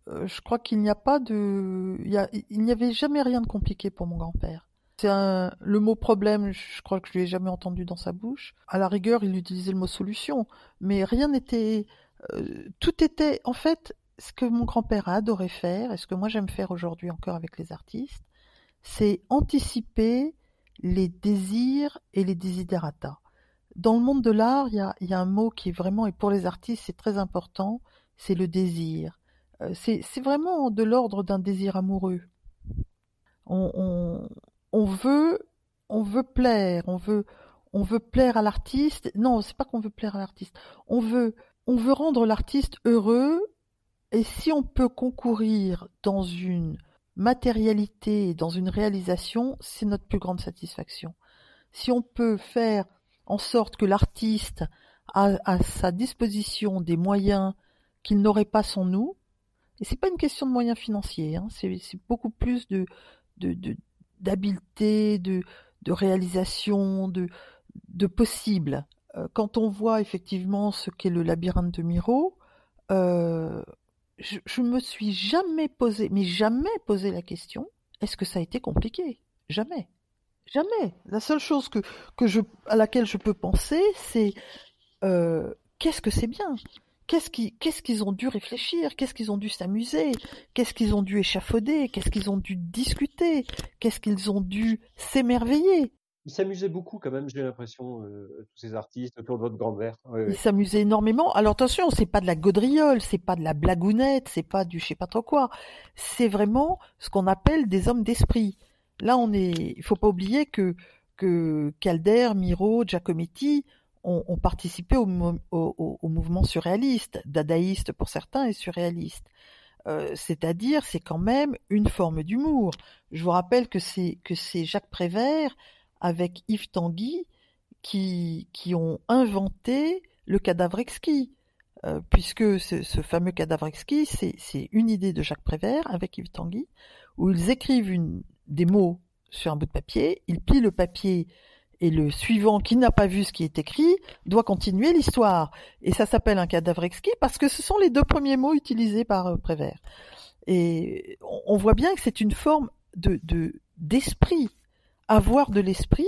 je crois qu'il n'y a pas de, il n'y avait jamais rien de compliqué pour mon grand-père. C'est le mot problème, je crois que je l'ai jamais entendu dans sa bouche. À la rigueur, il utilisait le mot solution, mais rien n'était, euh, tout était, en fait, ce que mon grand-père a adoré faire et ce que moi j'aime faire aujourd'hui encore avec les artistes, c'est anticiper les désirs et les desiderata. Dans le monde de l'art, il y a, un mot qui est vraiment, et pour les artistes, c'est très important, c'est le désir c'est vraiment de l'ordre d'un désir amoureux. On, on, veut, on veut plaire, on veut, on veut plaire à l'artiste. Non, c'est pas qu'on veut plaire à l'artiste. On veut, on veut rendre l'artiste heureux. Et si on peut concourir dans une matérialité, dans une réalisation, c'est notre plus grande satisfaction. Si on peut faire en sorte que l'artiste a à sa disposition des moyens qu'il n'aurait pas sans nous, et c'est pas une question de moyens financiers, hein, c'est beaucoup plus de de, de, de, réalisation, de, possible. Euh, quand on voit effectivement ce qu'est le labyrinthe de Miro, euh, je, je me suis jamais posé, mais jamais posé la question, est-ce que ça a été compliqué? Jamais. Jamais. La seule chose que, à laquelle je peux penser, c'est euh, qu'est-ce que c'est bien? Qu'est-ce qu'ils qu'est-ce qu'ils ont dû réfléchir? Qu'est-ce qu'ils ont dû s'amuser? Qu'est-ce qu'ils ont dû échafauder? Qu'est-ce qu'ils ont dû discuter? Qu'est-ce qu'ils ont dû s'émerveiller? Ils s'amusaient beaucoup quand même, j'ai l'impression, euh, tous ces artistes autour de votre. Oui, Ils oui. s'amusaient énormément. Alors attention, c'est pas de la gaudriole, c'est pas de la blagounette, c'est pas du je sais pas trop quoi. C'est vraiment ce qu'on appelle des hommes d'esprit. Là, on est. Il faut pas oublier que que Calder, Miro, Giacometti ont, participé au, mouvement surréaliste, dadaïste pour certains et surréaliste. Euh, C'est-à-dire, c'est quand même une forme d'humour. Je vous rappelle que c'est que c'est Jacques Prévert avec Yves Tanguy qui qui ont inventé le cadavre exquis, euh, puisque ce, ce, fameux cadavre exquis, c'est une idée de Jacques Prévert avec Yves Tanguy, où ils écrivent des mots sur un bout de papier, ils plient le papier et le suivant qui n'a pas vu ce qui est écrit doit continuer l'histoire. Et ça s'appelle un cadavre exquis parce que ce sont les deux premiers mots utilisés par euh, Prévert. Et on voit bien que c'est une forme de d'esprit. Avoir de l'esprit,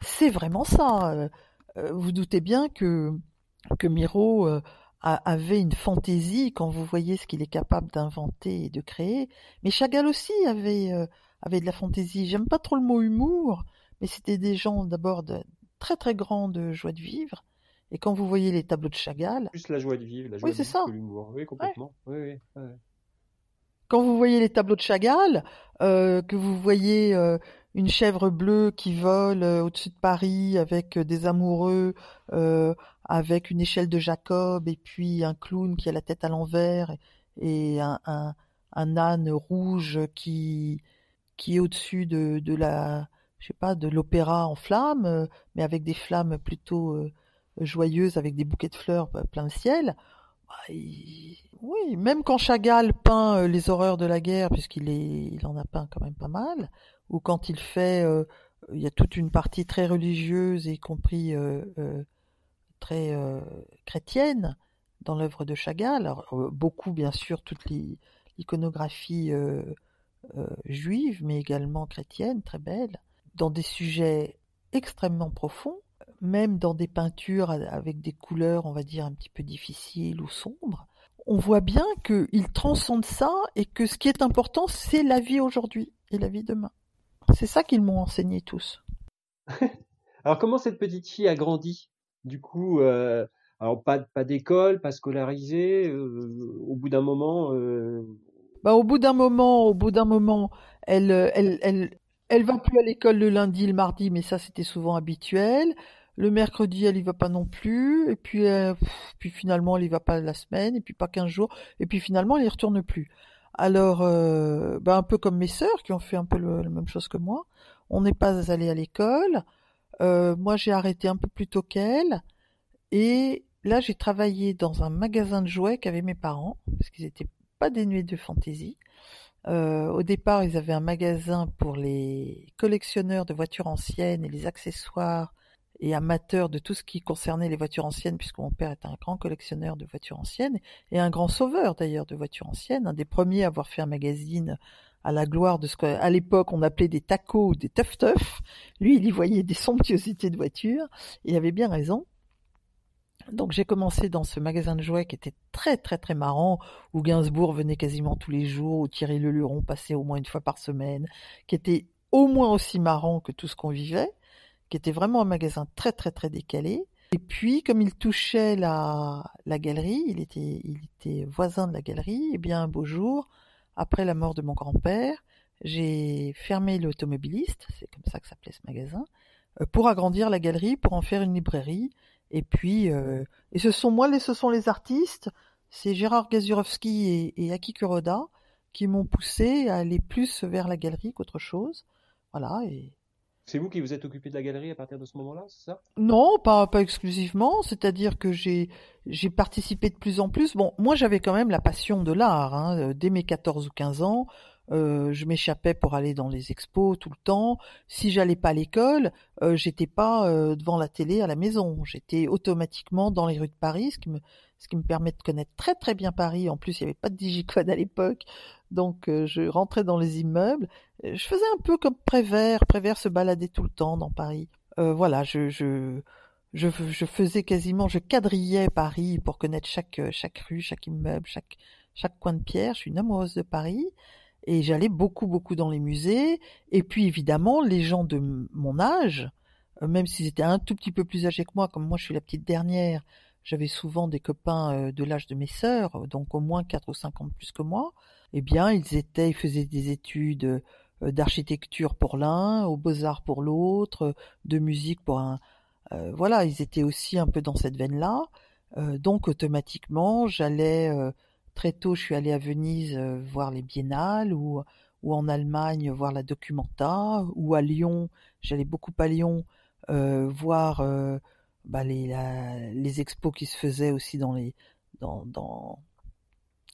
c'est vraiment ça. Vous doutez bien que que Miro avait une fantaisie quand vous voyez ce qu'il est capable d'inventer et de créer. Mais Chagall aussi avait avait de la fantaisie. J'aime pas trop le mot humour mais c'était des gens d'abord de très très grande joie de vivre. Et quand vous voyez les tableaux de Chagall, plus la joie de vivre, la joie oui, c'est ça. l'humour, oui complètement. Ouais. Oui, oui. Quand vous voyez les tableaux de Chagall, euh, que vous voyez euh, une chèvre bleue qui vole euh, au-dessus de Paris avec des amoureux, avec une échelle de Jacob et puis un clown qui a la tête à l'envers et un, un, un, âne rouge qui qui est au-dessus de, de la je sais pas, de l'opéra en flammes, mais avec des flammes plutôt joyeuses, avec des bouquets de fleurs plein le ciel. Bah, oui, même quand Chagall peint les horreurs de la guerre, puisqu'il il en a peint quand même pas mal, ou quand il fait, il y a toute une partie très religieuse, y compris très chrétienne, dans l'œuvre de Chagall. Alors, beaucoup, bien sûr, toute l'iconographie juive, mais également chrétienne, très belle, dans des sujets extrêmement profonds même dans des peintures avec des couleurs, on va dire, un petit peu difficiles ou sombres, on voit bien qu'il transcende ça et que ce qui est important, c'est la vie aujourd'hui et la vie demain. C'est ça qu'ils m'ont enseigné tous. alors comment cette petite fille a grandi? Du coup, euh, alors pas, pas d'école, pas scolarisée, euh, au bout d'un moment... Euh, bah, au bout d'un moment, au bout d'un moment, elle, elle, elle, elle va plus à l'école le lundi, le mardi, mais ça c'était souvent habituel. Le mercredi, elle y va pas non plus. Et puis, euh, finalement, elle y va pas la semaine. Et puis pas 15 jours. Et puis finalement, elle y retourne plus. Alors, euh, ben, un peu comme mes sœurs qui ont fait un peu la même chose que moi. On n'est pas allé à l'école. Euh, moi, j'ai arrêté un peu plus tôt qu'elle. Et là, j'ai travaillé dans un magasin de jouets qu'avaient mes parents, parce qu'ils n'étaient pas dénués de fantaisie. Au départ, ils avaient un magasin pour les collectionneurs de voitures anciennes et les accessoires et amateur de tout ce qui concernait les voitures anciennes, puisque mon père est un grand collectionneur de voitures anciennes et un grand sauveur d'ailleurs de voitures anciennes, un des premiers à avoir fait un magazine à la gloire de ce qu'à l'époque on appelait des tacos ou des teuf teuf. Lui, il y voyait des somptuosités de voitures. Il avait bien raison. Donc j'ai commencé dans ce magasin de jouets qui était très très très marrant, où Gainsbourg venait quasiment tous les jours, où Thierry Leluron passait au moins une fois par semaine, qui était au moins aussi marrant que tout ce qu'on vivait qui était vraiment un magasin très très très décalé. Et puis, comme il touchait la, la galerie, il était, il était voisin de la galerie, et bien un beau jour, après la mort de mon grand-père, j'ai fermé l'automobiliste, c'est comme ça que s'appelait ce magasin, euh, pour agrandir la galerie, pour en faire une librairie. Et puis, euh, et ce sont moi, ce sont les artistes, c'est Gérard Gazurovski et, et Aki Kuroda qui m'ont poussé à aller plus vers la galerie qu'autre chose. Voilà, et, c'est vous qui vous êtes occupé de la galerie à partir de ce moment-là, c'est ça? Non, pas, pas exclusivement. C'est-à-dire que j'ai, j'ai participé de plus en plus. Bon, moi j'avais quand même la passion de l'art. Hein. Euh, dès mes 14 ou 15 ans, euh, je m'échappais pour aller dans les expos tout le temps. Si j'allais pas à l'école, euh, j'étais pas euh, devant la télé à la maison. J'étais automatiquement dans les rues de Paris, ce qui me permet de connaître très très bien Paris. En plus, il n'y avait pas de digicode à l'époque, donc je rentrais dans les immeubles. Je faisais un peu comme Prévert. Prévert se baladait tout le temps dans Paris. Voilà, je, faisais quasiment, je quadrillais Paris pour connaître chaque, chaque rue, chaque immeuble, chaque, chaque coin de pierre. Je suis une amoureuse de Paris. Et j'allais beaucoup, beaucoup dans les musées. Et puis, évidemment, les gens de mon âge, même s'ils étaient un tout petit peu plus âgés que moi, comme moi je suis la petite dernière, j'avais souvent des copains euh, de l'âge de mes sœurs, euh, donc au moins 4 ou 5 ans plus que moi, eh bien, ils étaient, ils faisaient des études euh, d'architecture pour l'un, aux beaux-arts pour l'autre, de musique pour un... voilà, ils étaient aussi un peu dans cette veine-là. donc automatiquement, j'allais très tôt, je suis allée à Venise voir les biennales ou, ou en Allemagne voir la Documenta ou à Lyon, j'allais beaucoup à Lyon voir bah, les, les expos qui se faisaient aussi dans les dans, dans...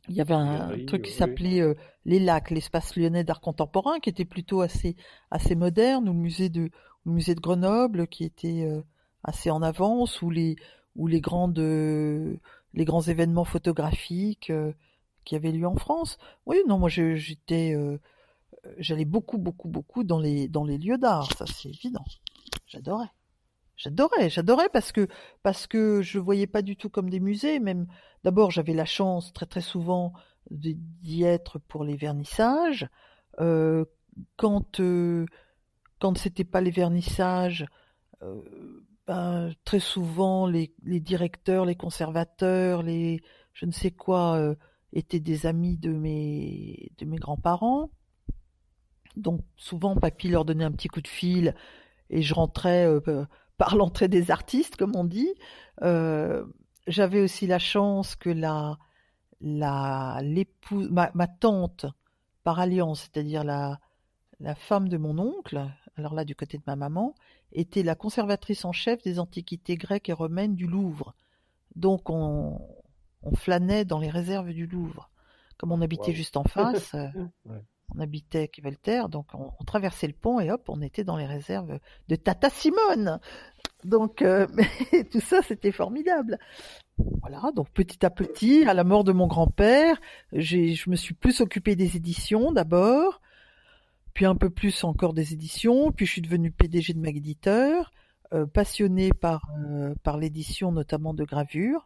il y avait un truc qui s'appelait euh, les lacs l'espace lyonnais d'art contemporain qui était plutôt assez assez moderne ou le musée de le musée de Grenoble qui était euh, assez en avance ou les ou les grandes euh, les grands événements photographiques qui avaient lieu en France oui non moi j'étais j'allais beaucoup beaucoup beaucoup dans les dans les lieux d'art ça c'est évident j'adorais J'adorais, j'adorais parce que parce que je voyais pas du tout comme des musées. Même d'abord, j'avais la chance très très souvent d'y être pour les vernissages. Euh, quand euh, quand c'était pas les vernissages, euh, ben, très souvent les, directeurs, les conservateurs, les je ne sais quoi euh, étaient des amis de mes de mes grands-parents. Donc souvent, papy leur donnait un petit coup de fil et je rentrais euh, par l'entrée des artistes, comme on dit. Euh, j'avais aussi la chance que la, la, l'épouse, ma, tante par alliance, c'est-à-dire la, la femme de mon oncle, alors là du côté de ma maman, était la conservatrice en chef des antiquités grecques et romaines du Louvre. Donc on, flânait dans les réserves du Louvre. Comme on habitait juste en face, euh, on habitait Voltaire, donc on, traversait le pont et hop, on était dans les réserves de Tata Simone. Donc euh, tout ça, c'était formidable. Voilà, donc petit à petit, à la mort de mon grand-père, je me suis plus occupée des éditions d'abord, puis un peu plus encore des éditions, puis je suis devenue PDG de Mag Éditeur, euh, passionnée par, euh, par l'édition notamment de gravure,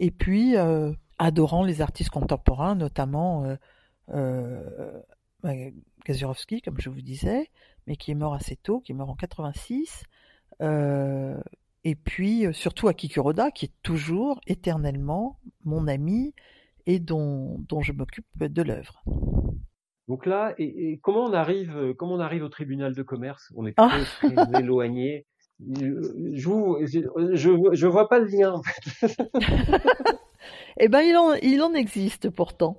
et puis euh, adorant les artistes contemporains, notamment Kazurovski, comme je vous disais, mais qui est mort assez tôt, qui est mort en 86, et puis surtout Aki Kuroda, qui est toujours éternellement mon ami et dont, dont je m'occupe de l'œuvre. Donc là, et, comment on arrive, euh, comment on arrive au tribunal de commerce? On est ah. très, très éloigné. Je, je, je, vois pas le lien en fait. eh ben, il en, il en existe pourtant.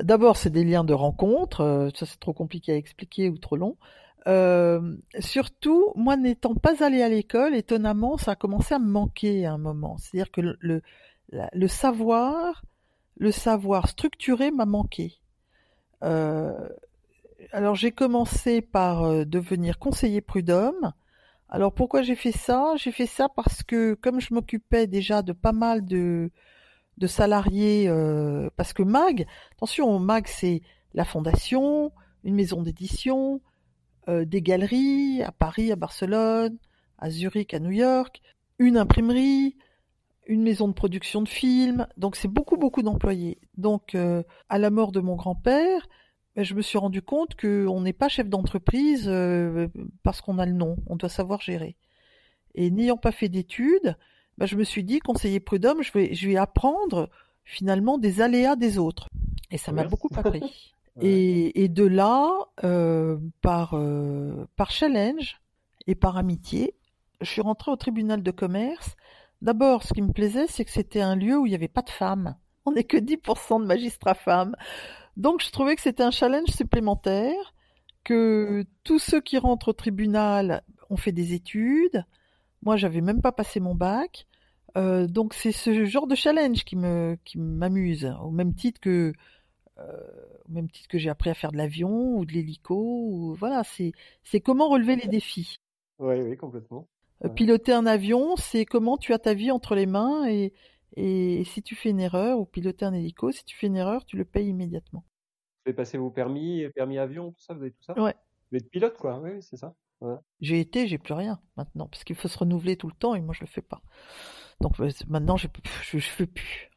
D'abord, c'est des liens de rencontre. Euh, ça, c'est trop compliqué à expliquer ou trop long. Euh, surtout, moi n'étant pas allée à l'école, étonnamment, ça a commencé à me manquer à un moment. C'est-à-dire que le, le, le savoir, le savoir structuré m'a manqué. Euh, alors j'ai commencé par euh, devenir conseiller prud'homme. Alors pourquoi j'ai fait ça? J'ai fait ça parce que comme je m'occupais déjà de pas mal de, salariés, euh, parce que MAG, attention, MAG c'est la fondation, une maison d'édition, des galeries à Paris, à Barcelone, à Zurich, à New York, une imprimerie, une maison de production de films, donc c'est beaucoup beaucoup d'employés. Donc euh, à la mort de mon grand-père, ben, je me suis rendu compte qu'on n'est pas chef d'entreprise euh, parce qu'on a le nom, on doit savoir gérer. Et n'ayant pas fait d'études, ben, je me suis dit, conseiller prud'homme, je vais, je vais apprendre finalement des aléas des autres. Et ça m'a beaucoup appris. et, et, de là, euh, par, par challenge et par amitié, je suis rentrée au tribunal de commerce D'abord, ce qui me plaisait, c'est que c'était un lieu où il n'y avait pas de femmes. On n'est que 10% de magistrats femmes. Donc je trouvais que c'était un challenge supplémentaire, que tous ceux qui rentrent au tribunal ont fait des études. Moi, j'avais même pas passé mon bac. Euh, donc c'est ce genre de challenge qui me qui m'amuse, au même titre que euh, au même titre que j'ai appris à faire de l'avion ou de l'hélico. Voilà, c'est c'est comment relever les défis. Oui, oui, complètement. Euh, piloter un avion, c'est comment tu as ta vie entre les mains et, et si tu fais une erreur, ou piloter un hélico, si tu fais une erreur, tu le payes immédiatement. Vous avez passé vos permis, permis avion, tout ça, vous avez tout ça? Ouais. Vous êtes pilote, quoi, oui, c'est ça. J'ai été, j'ai plus rien maintenant, parce qu'il faut se renouveler tout le temps et moi je le fais pas. Donc maintenant je je, je fais plus.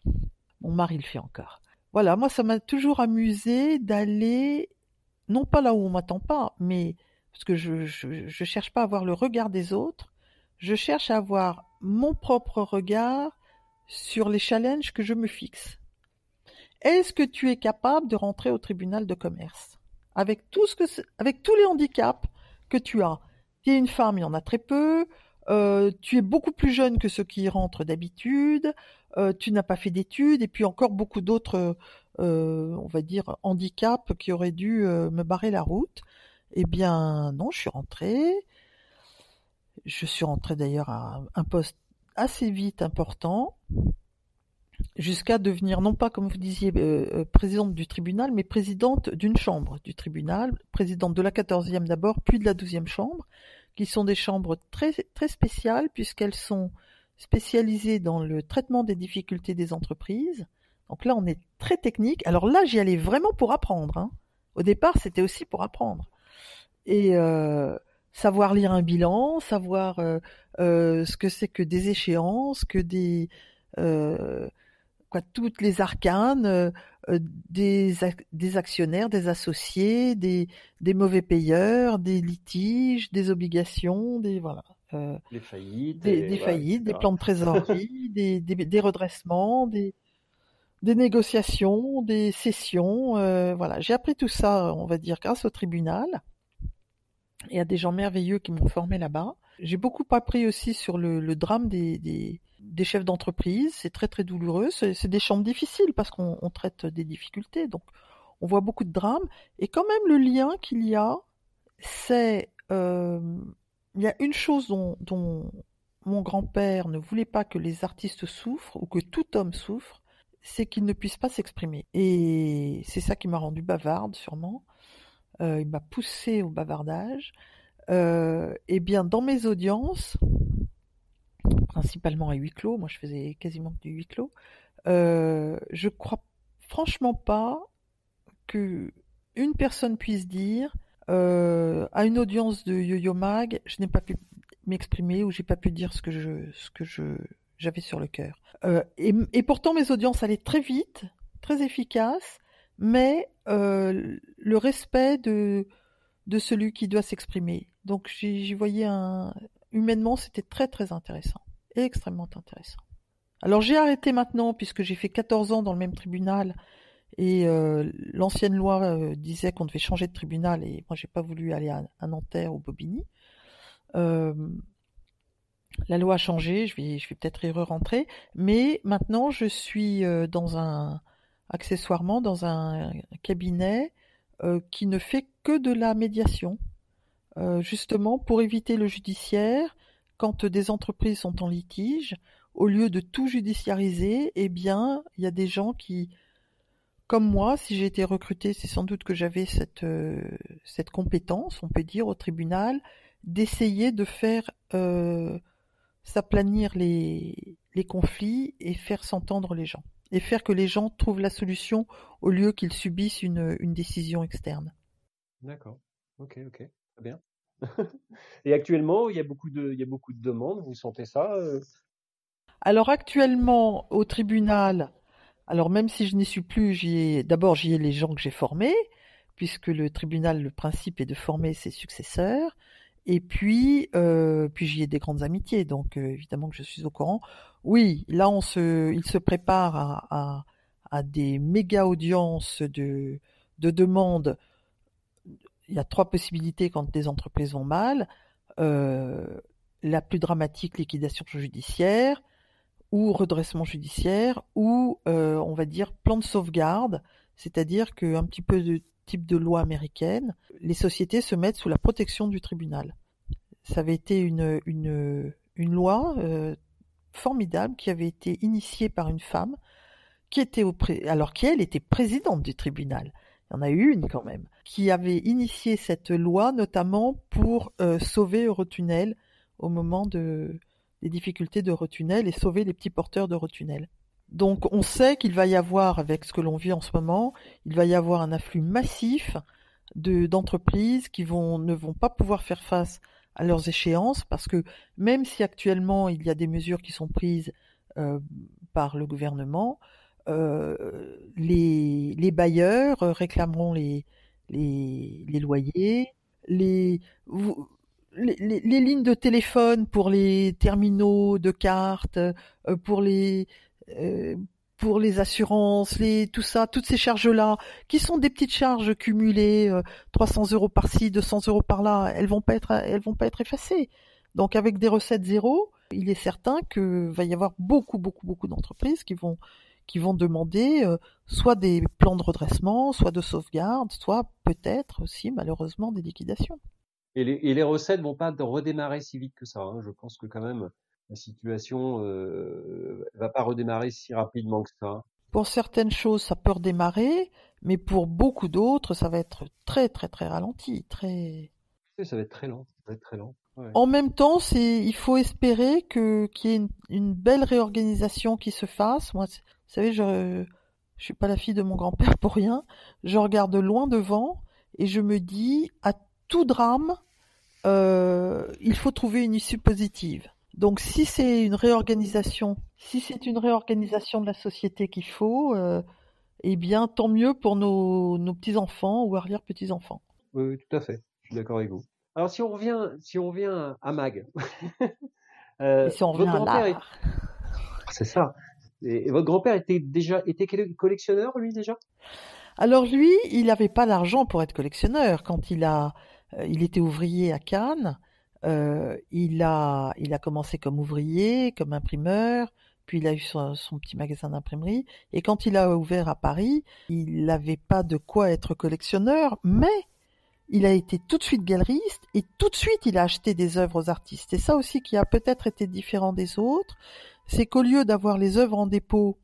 Mon mari le fait encore. Voilà, moi ça m'a toujours amusé d'aller, non pas là où on m'attend pas, mais parce que je, je, je cherche pas à avoir le regard des autres, je cherche à avoir mon propre regard sur les challenges que je me fixe. Est-ce que tu es capable de rentrer au tribunal de commerce? Avec tous les handicaps que tu as Tu es une femme, il y en a très peu. Euh, tu es beaucoup plus jeune que ceux qui y rentrent d'habitude. Euh, tu n'as pas fait d'études et puis encore beaucoup d'autres, euh, on va dire, handicaps qui auraient dû me barrer la route. Eh bien, non, je suis rentrée. Je suis rentrée d'ailleurs à un poste assez vite important, jusqu'à devenir non pas comme vous disiez euh, euh, présidente du tribunal, mais présidente d'une chambre du tribunal, présidente de la 14e d'abord, puis de la 12e chambre, qui sont des chambres très très spéciales puisqu'elles sont spécialisées dans le traitement des difficultés des entreprises. Donc là, on est très technique. Alors là, j'y allais vraiment pour apprendre. Hein. Au départ, c'était aussi pour apprendre. Et euh, savoir lire un bilan, savoir euh, euh, ce que c'est que des échéances, que des euh, quoi, toutes les arcanes des, des actionnaires, des associés, des, des mauvais payeurs, des litiges, des obligations, des voilà. des faillites, des, faillites, des plans de trésorerie, des, des, des, redressements, des, des négociations, des sessions. voilà, j'ai appris tout ça, on va dire, grâce au tribunal. Il y a des gens merveilleux qui m'ont formé là-bas. J'ai beaucoup appris aussi sur le, drame des, chefs d'entreprise. C'est très très douloureux. C'est des chambres difficiles parce qu'on traite des difficultés. Donc on voit beaucoup de drames. Et quand même le lien qu'il y a, c'est euh, il y a une chose dont, dont mon grand-père ne voulait pas que les artistes souffrent ou que tout homme souffre, c'est qu'il ne puisse pas s'exprimer. Et c'est ça qui m'a rendu bavarde, sûrement. Euh, il m'a poussé au bavardage. Et bien, dans mes audiences, principalement à huis clos, moi je faisais quasiment du huis clos, euh, je crois franchement pas que une personne puisse dire euh, à une audience de Yo-Yo Mag, je n'ai pas pu m'exprimer ou j'ai pas pu dire ce que je ce que je j'avais sur le cœur. Et, pourtant mes audiences allaient très vite, très efficaces, mais euh, le respect de celui qui doit s'exprimer. Donc j'y voyais un humainement c'était très très intéressant, extrêmement intéressant. Alors j'ai arrêté maintenant puisque j'ai fait 14 ans dans le même tribunal et euh, l'ancienne loi euh, disait qu'on devait changer de tribunal et moi j'ai pas voulu aller à, Nanterre ou Bobigny. La loi a changé, je vais, peut-être y re-rentrer, mais maintenant je suis dans un accessoirement dans un cabinet euh, qui ne fait que de la médiation, euh, justement pour éviter le judiciaire quand des entreprises sont en litige. Au lieu de tout judiciariser, eh bien, il y a des gens qui, comme moi, si j'ai été recruté, c'est sans doute que j'avais cette, euh, cette compétence, on peut dire, au tribunal, d'essayer de faire s'aplanir les, les conflits et faire s'entendre les gens. Et faire que les gens trouvent la solution au lieu qu'ils subissent une, une décision externe. D'accord. Ok, ok. Très bien. et actuellement, il y, a beaucoup de, il y a beaucoup de demandes. Vous sentez ça euh... Alors actuellement, au tribunal, alors même si je n'y suis plus, d'abord j'y ai les gens que j'ai formés, puisque le tribunal, le principe est de former ses successeurs. Et puis, euh, puis j'y ai des grandes amitiés, donc euh, évidemment que je suis au courant. Oui, là on se, il se prépare à, des méga audiences de, de demandes. Il y a trois possibilités quand des entreprises vont mal. Euh, la plus dramatique, liquidation judiciaire, ou redressement judiciaire, ou on va dire plan de sauvegarde, c'est-à-dire qu'un petit peu de type de loi américaine, les sociétés se mettent sous la protection du tribunal. Ça avait été une, loi euh, formidable qui avait été initiée par une femme qui était au alors qui elle était présidente du tribunal. Il y en a eu une quand même qui avait initié cette loi notamment pour euh, sauver Eurotunnel au moment de des difficultés d'Eurotunnel et sauver les petits porteurs d'Eurotunnel. Donc on sait qu'il va y avoir, avec ce que l'on vit en ce moment, il va y avoir un afflux massif de d'entreprises qui vont ne vont pas pouvoir faire face à leurs échéances parce que même si actuellement il y a des mesures qui sont prises euh, par le gouvernement, euh, les, les bailleurs réclameront les, les, les loyers, les, les, les, les, lignes de téléphone pour les terminaux de cartes, euh, pour les pour les assurances, les tout ça, toutes ces charges-là, qui sont des petites charges cumulées, euh, 300 euros par-ci, 200 euros par-là, elles vont pas être, elles vont pas être effacées. Donc avec des recettes zéro, il est certain que va y avoir beaucoup, beaucoup, beaucoup d'entreprises qui vont qui vont demander euh, soit des plans de redressement, soit de sauvegarde, soit peut-être aussi malheureusement des liquidations. Et les, et les recettes vont pas redémarrer si vite que ça. Hein. Je pense que quand même la situation euh, va pas redémarrer si rapidement que ça. Pour certaines choses, ça peut redémarrer, mais pour beaucoup d'autres, ça va être très très très ralenti, très. Ça va être très lent. Ça va être très lent. Ouais. En même temps, c'est il faut espérer que qu'il y ait une, une, belle réorganisation qui se fasse. Moi, vous savez, je je suis pas la fille de mon grand-père pour rien. Je regarde loin devant et je me dis à tout drame, euh, il faut trouver une issue positive. Donc si c'est une réorganisation, si c'est une réorganisation de la société qu'il faut, euh, eh bien tant mieux pour nos, nos petits enfants ou arrière petits enfants. Oui, oui, tout à fait. Je suis d'accord avec vous. Alors si on revient, si on revient à Mag, euh, Et si on revient à l'art, est... c'est ça. Et, et votre grand-père était déjà était collectionneur lui déjà? Alors lui, il n'avait pas l'argent pour être collectionneur quand il a, euh, il était ouvrier à Cannes. Euh, il a, commencé comme ouvrier, comme imprimeur, puis il a eu son, son petit magasin d'imprimerie. Et quand il a ouvert à Paris, il n'avait pas de quoi être collectionneur, mais il a été tout de suite galeriste et tout de suite il a acheté des œuvres aux artistes. Et ça aussi qui a peut-être été différent des autres, c'est qu'au lieu d'avoir les œuvres en dépôt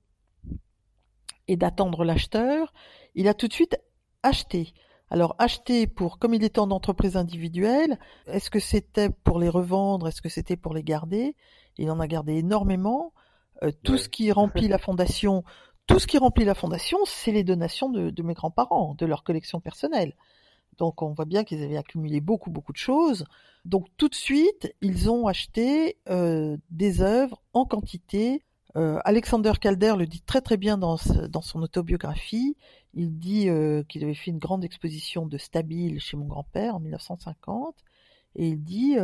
et d'attendre l'acheteur, il a tout de suite acheté. Alors acheter pour, comme il était en entreprise individuelle, est-ce que c'était pour les revendre, est-ce que c'était pour les garder? Il en a gardé énormément. Euh, tout ce qui remplit la fondation, tout ce qui remplit la fondation, c'est les donations de, mes grands-parents, de leur collection personnelle. Donc on voit bien qu'ils avaient accumulé beaucoup beaucoup de choses. Donc tout de suite, ils ont acheté euh, des œuvres en quantité. Euh, Alexander Calder le dit très très bien dans, dans son autobiographie. Il dit euh, qu'il avait fait une grande exposition de Stabile chez mon grand-père en 1950. Et il dit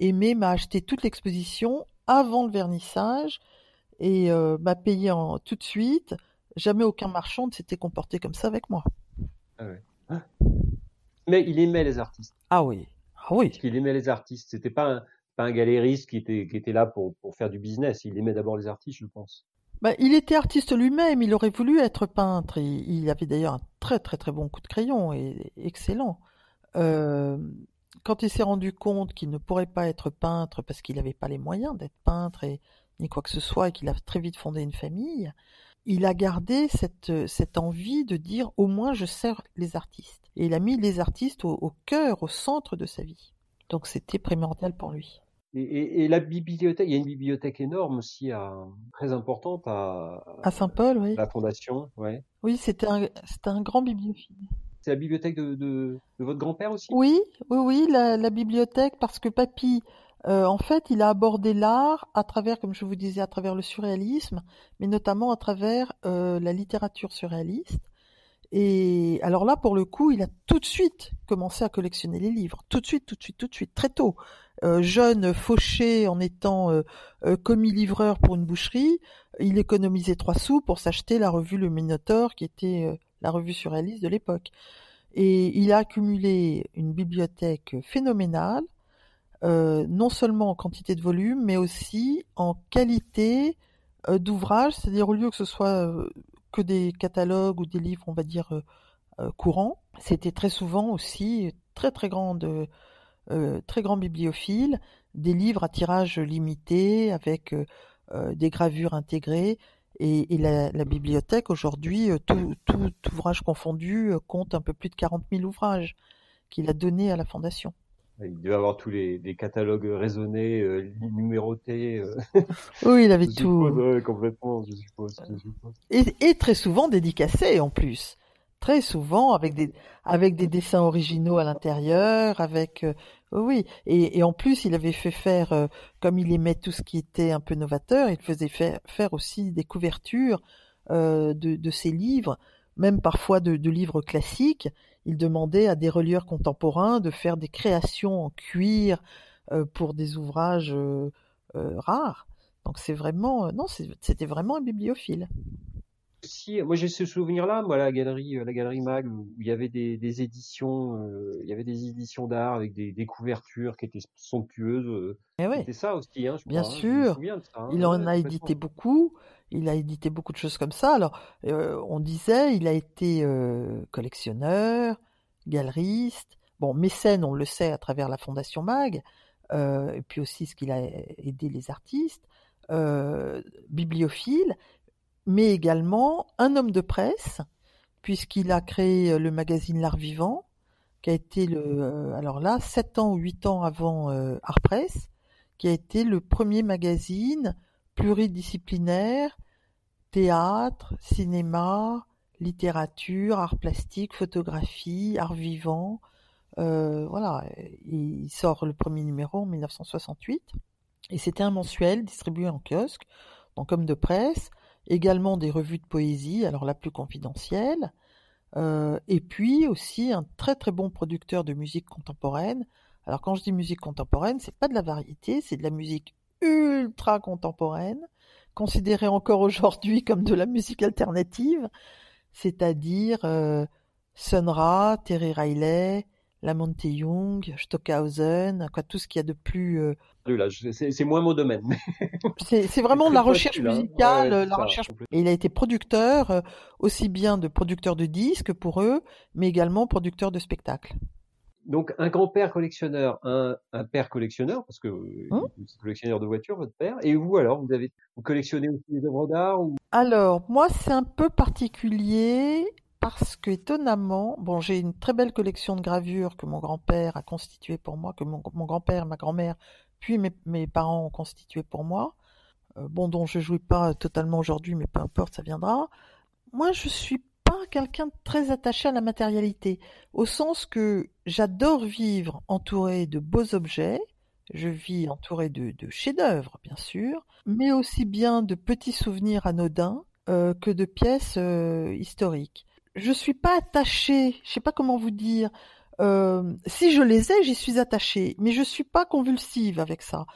Aimé m'a acheté toute l'exposition avant le vernissage et euh, m'a payé en, tout de suite. Jamais aucun marchand ne s'était comporté comme ça avec moi. Ah ah. Mais il aimait les artistes. Ah oui. Ah oui. Parce qu'il aimait les artistes. C'était pas un, pas un galériste qui était, qui était là pour, pour faire du business. Il aimait d'abord les artistes, je pense. Bah, il était artiste lui-même. Il aurait voulu être peintre. il avait d'ailleurs un très très très bon coup de crayon et excellent. Euh, quand il s'est rendu compte qu'il ne pourrait pas être peintre parce qu'il n'avait pas les moyens d'être peintre et ni quoi que ce soit et qu'il a très vite fondé une famille, il a gardé cette, cette envie de dire au moins je sers les artistes. Et il a mis les artistes au, cœur, au centre de sa vie. Donc c'était primordial pour lui. Et, la bibliothèque, il y a une bibliothèque énorme aussi, très importante à, à Saint-Paul, oui. La fondation, ouais. Oui, c'était un, un grand bibliophile. C'est la bibliothèque de, de, votre grand-père aussi? Oui, oui, oui, la, la, bibliothèque, parce que papy euh, en fait, il a abordé l'art à travers, comme je vous disais, à travers le surréalisme, mais notamment à travers euh, la littérature surréaliste. Et alors là, pour le coup, il a tout de suite commencé à collectionner les livres, tout de suite, tout de suite, tout de suite, très tôt. Euh, jeune, fauché en étant commis livreur pour une boucherie, il économisait trois sous pour s'acheter la revue Le Minotaure, qui était la revue surréaliste de l'époque. Et il a accumulé une bibliothèque phénoménale euh, non seulement en quantité de volume, mais aussi en qualité euh, d'ouvrage, c'est-à-dire au lieu que ce soit euh, que des catalogues ou des livres, on va dire, courants, c'était très souvent aussi très très grande, très grand bibliophile, des livres à tirage limité avec des gravures intégrées. Et, la, bibliothèque aujourd'hui, tout, tout, ouvrage confondu, compte un peu plus de 40 000 ouvrages qu'il a donnés à la Fondation. Il devait avoir tous les, catalogues raisonnés, euh, numérotés. Euh. Oui, il avait tout. complètement, je suppose. Et, très souvent dédicacés en plus. Très souvent avec des avec des dessins originaux à l'intérieur, avec euh, oui. Et, en plus, il avait fait faire, comme il aimait tout ce qui était un peu novateur, il faisait faire, faire aussi des couvertures de, de ses livres, même parfois de, livres classiques il demandait à des relieurs contemporains de faire des créations en cuir euh, pour des ouvrages euh, euh, rares. Donc c'est vraiment, non, c'était vraiment un bibliophile. Si, moi j'ai ce souvenir-là, moi la galerie, la galerie Mag, où il y avait des, éditions, il y avait des éditions d'art avec des, couvertures qui étaient somptueuses. Eh C'était ça aussi, hein, je Bien crois, hein. sûr, hein. il en a édité beaucoup. Il a édité beaucoup de choses comme ça. Alors, euh, on disait, il a été euh, collectionneur, galeriste, bon, mécène, on le sait à travers la Fondation Mag, euh, et puis aussi ce qu'il a aidé les artistes, bibliophile, mais également un homme de presse, puisqu'il a créé le magazine L'Art Vivant, qui a été le, alors là, 7 ans ou 8 ans avant Art Press, qui a été le premier magazine pluridisciplinaire théâtre, cinéma, littérature, art plastique, photographie, art vivant. Euh, voilà, il sort le premier numéro en 1968 et c'était un mensuel distribué en kiosque, donc comme de presse, également des revues de poésie, alors la plus confidentielle, euh, et puis aussi un très très bon producteur de musique contemporaine. Alors quand je dis musique contemporaine, c'est pas de la variété, c'est de la musique ultra contemporaine, considérée encore aujourd'hui comme de la musique alternative, c'est-à-dire euh, Sun Ra, Terry Riley, Lamonte Young, Stockhausen, quoi, tout ce qu'il y a de plus. Euh, c'est moins mon domaine. c'est vraiment de la recherche musicale, la recherche. Et il a été producteur, euh, aussi bien de producteur de disques pour eux, mais également producteur de spectacles. donc un grand-père collectionneur, un, un père collectionneur, parce que euh, Hein collectionneur de voitures, votre père. Et vous alors, vous avez vous collectionnez aussi les œuvres d'art ou? Alors, moi, c'est un peu particulier parce que, étonnamment, j'ai une très belle collection de gravures que mon grand-père a constituée pour moi, que mon, grand-père, ma grand-mère, puis mes, parents ont constitué pour moi. Euh, bon, dont je jouis pas totalement aujourd'hui, mais peu importe, ça viendra. Moi, je suis pas quelqu'un très attaché à la matérialité, au sens que j'adore vivre entouré de beaux objets. Je vis entouré de, de chefs-d'œuvre, bien sûr, mais aussi bien de petits souvenirs anodins euh, que de pièces euh, historiques. Je suis pas attachée, je sais pas comment vous dire. euh, si je les ai, j'y suis attachée, mais je suis pas convulsive avec ça.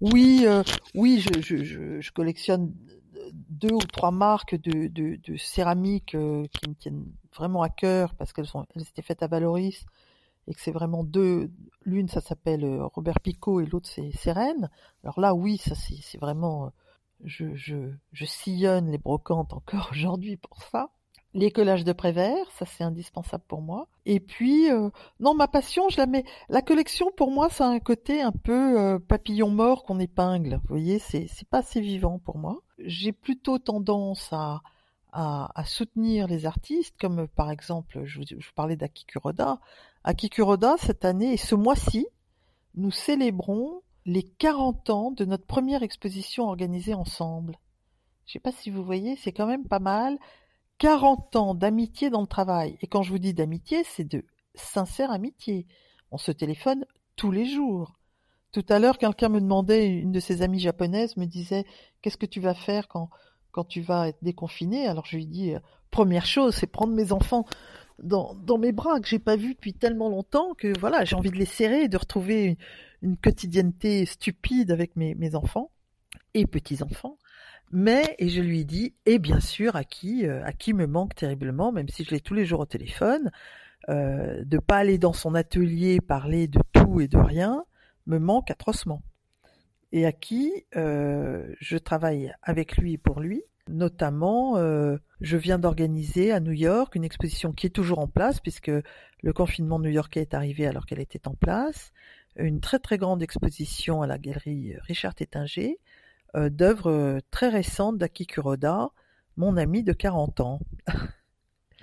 Oui, euh, oui, je, je, je, je collectionne deux ou trois marques de, de, de céramique euh, qui me tiennent vraiment à cœur parce qu'elles sont elles étaient faites à Valoris et que c'est vraiment deux. L'une ça s'appelle euh, Robert Picot et l'autre c'est Sérène. Alors là oui, ça c'est vraiment euh, je, je, je sillonne les brocantes encore aujourd'hui pour ça. Les collages de Prévert, ça c'est indispensable pour moi. Et puis, euh, non, ma passion, je la mets. La collection, pour moi, ça a un côté un peu euh, papillon mort qu'on épingle. Vous voyez, c'est pas assez vivant pour moi. J'ai plutôt tendance à, à, soutenir les artistes, comme par exemple, je vous parlais d'Aki Kuroda. Aki Kuroda, cette année et ce mois-ci, nous célébrons les 40 ans de notre première exposition organisée ensemble. Je sais pas si vous voyez, c'est quand même pas mal. 40 ans d'amitié dans le travail. Et quand je vous dis d'amitié, c'est de sincère amitié. On se téléphone tous les jours. Tout à l'heure, quelqu'un me demandait, une de ses amies japonaises me disait, qu'est-ce que tu vas faire quand, tu vas être déconfiné? Alors je lui dis, euh, première chose, c'est prendre mes enfants dans, mes bras que j'ai pas vus depuis tellement longtemps que voilà, j'ai envie de les serrer et de retrouver une, quotidienneté stupide avec mes, mes enfants et petits-enfants. Mais, et je lui dit, et bien sûr, à qui, euh, à qui me manque terriblement, même si je l'ai tous les jours au téléphone, euh, de pas aller dans son atelier parler de tout et de rien, me manque atrocement. Et à qui euh, je travaille avec lui et pour lui. Notamment, euh, je viens d'organiser à New York une exposition qui est toujours en place, puisque le confinement new-yorkais est arrivé alors qu'elle était en place. Une très très grande exposition à la galerie Richard Tétinger, euh, d'œuvres euh, très récentes d'Aki Kuroda, mon ami de 40 ans.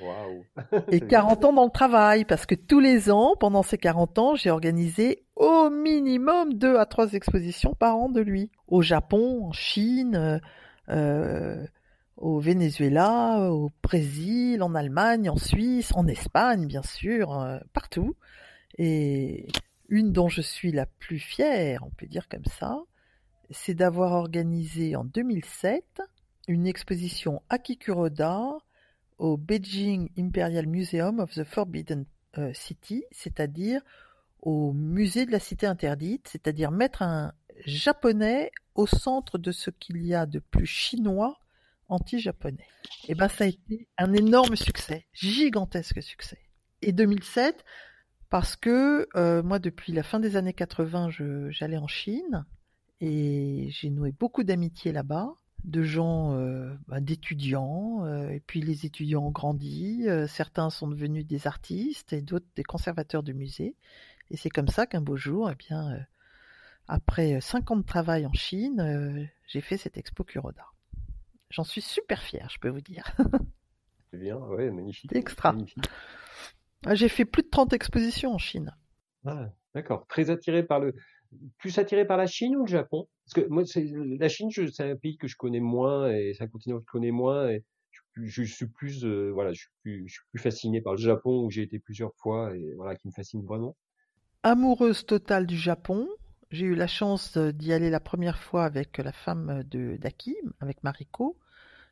Waouh. Et 40 ans dans le travail, parce que tous les ans, pendant ces 40 ans, j'ai organisé au minimum deux à trois expositions par an de lui. Au Japon, en Chine, euh, euh, au Venezuela, au Brésil, en Allemagne, en Suisse, en Espagne, bien sûr, euh, partout. Et une dont je suis la plus fière, on peut dire comme ça, c'est d'avoir organisé en 2007 une exposition Akikuroda au Beijing Imperial Museum of the Forbidden euh, City, c'est-à-dire au musée de la cité interdite, c'est-à-dire mettre un japonais au centre de ce qu'il y a de plus chinois anti-japonais. Et ben ça a été un énorme succès, gigantesque succès. Et 2007, parce que euh, moi depuis la fin des années 80, je, j'allais en Chine et j'ai noué beaucoup d'amitié là-bas de gens, euh, bah, d'étudiants, euh, et puis les étudiants ont grandi, euh, certains sont devenus des artistes et d'autres des conservateurs de musées. Et c'est comme ça qu'un beau jour, eh bien, après cinq ans de travail en Chine, j'ai fait cette expo Kuroda. J'en suis super fière, je peux vous dire. C'est bien, ouais, magnifique. Extra. magnifique. J'ai fait plus de 30 expositions en Chine. Ah, d'accord. Très attiré par le, plus attiré par la Chine ou le Japon? Parce que moi, c'est la Chine, je- c'est un pays que je connais moins et c'est un continent que je connais moins et je, suis plus- euh, voilà, je fasciné par le Japon où j'ai été plusieurs fois et voilà, qui me fascine vraiment. Amoureuse totale du Japon, j'ai eu la chance euh, d'y aller la première fois avec la femme de d'Aki, avec Mariko,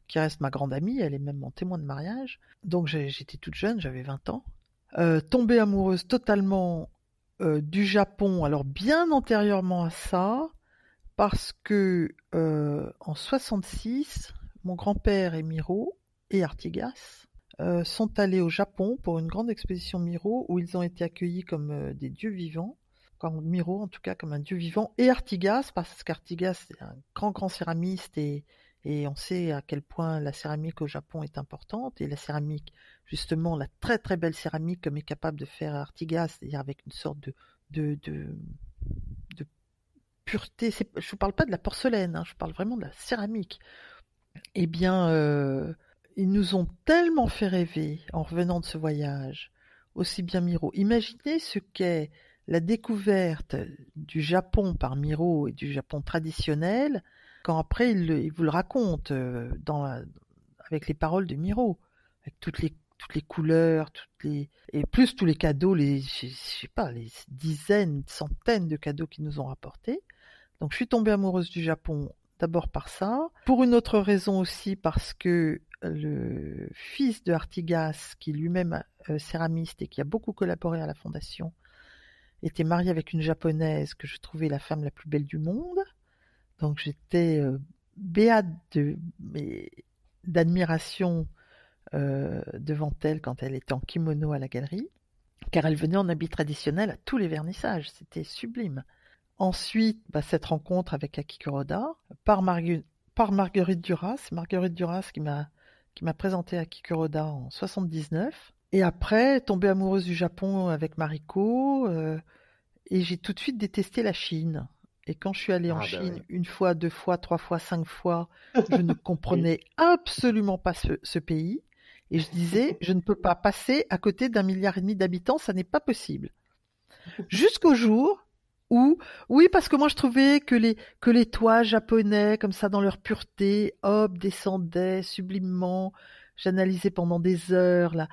qui reste ma grande amie, elle est même mon témoin de mariage. Donc j'étais toute jeune, j'avais 20 ans. Euh, tombée amoureuse totalement euh, du Japon, alors bien antérieurement à ça, parce que euh, en 66, mon grand-père et Miro et Artigas euh, sont allés au Japon pour une grande exposition Miro où ils ont été accueillis comme euh, des dieux vivants, comme Miro en tout cas comme un dieu vivant, et Artigas parce qu'Artigas est un grand grand céramiste et, Et on sait à quel point la céramique au Japon est importante. Et la céramique, justement, la très très belle céramique comme est capable de faire Artigas, c'est-à-dire avec une sorte de, de, de, pureté. Je ne parle pas de la porcelaine, hein, je parle vraiment de la céramique. Eh bien, euh, ils nous ont tellement fait rêver en revenant de ce voyage, aussi bien Miro. Imaginez ce qu'est la découverte du Japon par Miro et du Japon traditionnel, quand après il, vous le raconte euh, avec les paroles de Miro, avec toutes les toutes les couleurs, toutes les et plus tous les cadeaux, les je, sais pas, les dizaines, centaines de cadeaux qu'ils nous ont rapportés. Donc je suis tombée amoureuse du Japon d'abord par ça, pour une autre raison aussi parce que le fils de Artigas, qui lui-même euh, céramiste et qui a beaucoup collaboré à la fondation, était marié avec une japonaise que je trouvais la femme la plus belle du monde. Donc j'étais euh, béate d'admiration euh, devant elle quand elle était en kimono à la galerie, car elle venait en habit traditionnel à tous les vernissages, c'était sublime. Ensuite, bah, cette rencontre avec Akikuroda par, par Marguerite Duras, Marguerite Duras qui m'a présenté Akikuroda en 79. Et après, tombée amoureuse du Japon avec Mariko, euh, et j'ai tout de suite détesté la Chine. Et quand je suis allée en ah, bah Chine une fois, deux fois, trois fois, cinq fois, je ne comprenais absolument pas ce, pays. Et je disais, je ne peux pas passer à côté d'un milliard et demi d'habitants, ça n'est pas possible. Jusqu'au jour où, oui, parce que moi je trouvais que les, que les toits japonais, comme ça, dans leur pureté, hop, descendaient sublimement. J'analysais pendant des heures là,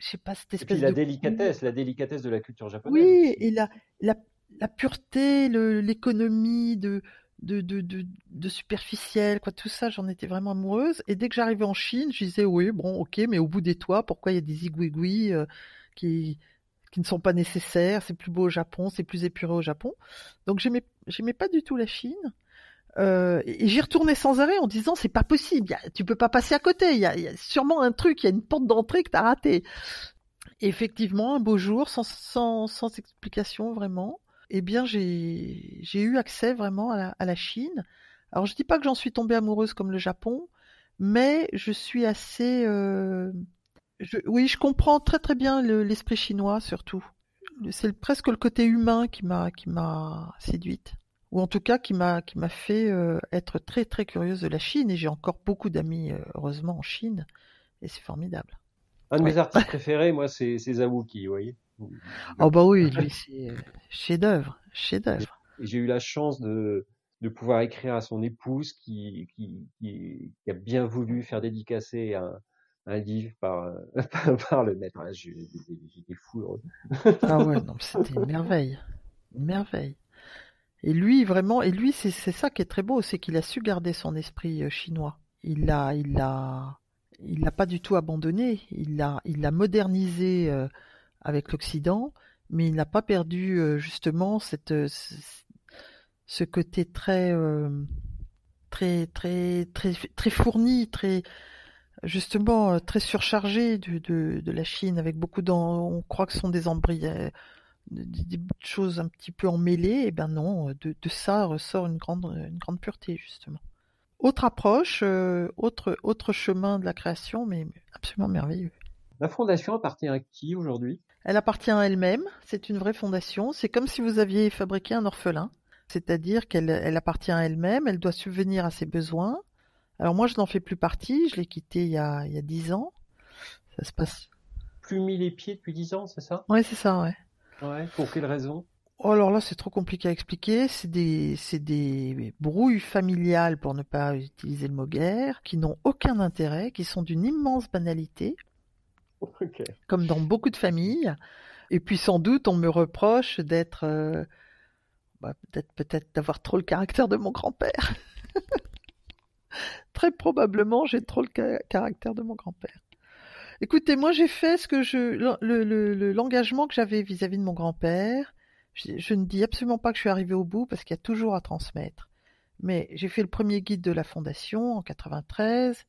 je sais pas cette espèce et la délicatesse, la délicatesse de la culture japonaise. Oui, et la, la, la pureté, l'économie de, de, de, superficiel, quoi, tout ça, j'en étais vraiment amoureuse. Et dès que j'arrivais en Chine, je disais, oui, bon, ok, mais au bout des toits, pourquoi il y a des igouigouis euh, qui, qui ne sont pas nécessaires? C'est plus beau au Japon, c'est plus épuré au Japon. Donc j'aimais, pas du tout la Chine. Euh, et j'y retournais sans arrêt en disant c'est pas possible, tu peux pas passer à côté, il y, a, sûrement un truc, il y a une porte d'entrée que t'as raté. effectivement, un beau jour, sans, sans, sans explication vraiment, eh bien j'ai eu accès vraiment à la, Chine. Alors je dis pas que j'en suis tombée amoureuse comme le Japon, mais je suis assez... Euh, oui, je comprends très très bien l'esprit chinois surtout. C'est presque le côté humain qui m'a qui m'a séduite ou en tout cas qui m'a qui m'a fait euh, être très très curieuse de la Chine et j'ai encore beaucoup d'amis euh, heureusement en Chine et c'est formidable. Un de mes artistes préférés, moi, c'est Zawuki, vous voyez. Oh bah oui, lui c'est euh, chef-d'œuvre, chef-d'œuvre. J'ai eu la chance de de pouvoir écrire à son épouse qui qui, qui, a bien voulu faire dédicacer un, un livre par, par le maître. Ah, j'étais fou. ah ouais, non, c'était une merveille, une merveille. Et lui, vraiment, et lui, c'est ça qui est très beau, c'est qu'il a su garder son esprit euh, chinois. Il l'a, il l'a, il l'a pas du tout abandonné. Il l'a, il l'a modernisé euh, avec l'Occident, mais il n'a pas perdu euh, justement cette, ce côté très, très, très, très, très fourni, très, justement, très surchargé de, la Chine, avec beaucoup d'en, on croit que ce sont des embryons des, choses un petit peu emmêlées, et eh ben non, de, ça ressort une grande, une grande pureté justement. Autre approche, euh, autre, autre chemin de la création, mais absolument merveilleux. La fondation appartient à qui aujourd'hui? Elle appartient à elle-même, c'est une vraie fondation, c'est comme si vous aviez fabriqué un orphelin, c'est-à-dire qu'elle elle appartient à elle-même, elle doit subvenir à ses besoins. Alors moi je n'en fais plus partie, je l'ai quitté il y a dix ans. Ça se passe. Plus mis les pieds depuis dix ans, c'est ça? Oui, c'est ça, ouais. Ouais, pour quelle raison? Oh, alors là, c'est trop compliqué à expliquer. C'est des, c'est des brouilles familiales, pour ne pas utiliser le mot guerre, qui n'ont aucun intérêt, qui sont d'une immense banalité, comme dans beaucoup de familles. Et puis sans doute, on me reproche d'être, euh, bah, peut-être, d'avoir trop le caractère de mon grand-père. Très probablement, j'ai trop le caractère de mon grand-père. Écoutez, moi j'ai fait ce que je l'engagement que j'avais vis-à-vis de mon grand-père. Je, ne dis absolument pas que je suis arrivée au bout parce qu'il y a toujours à transmettre. Mais j'ai fait le premier guide de la fondation en 93,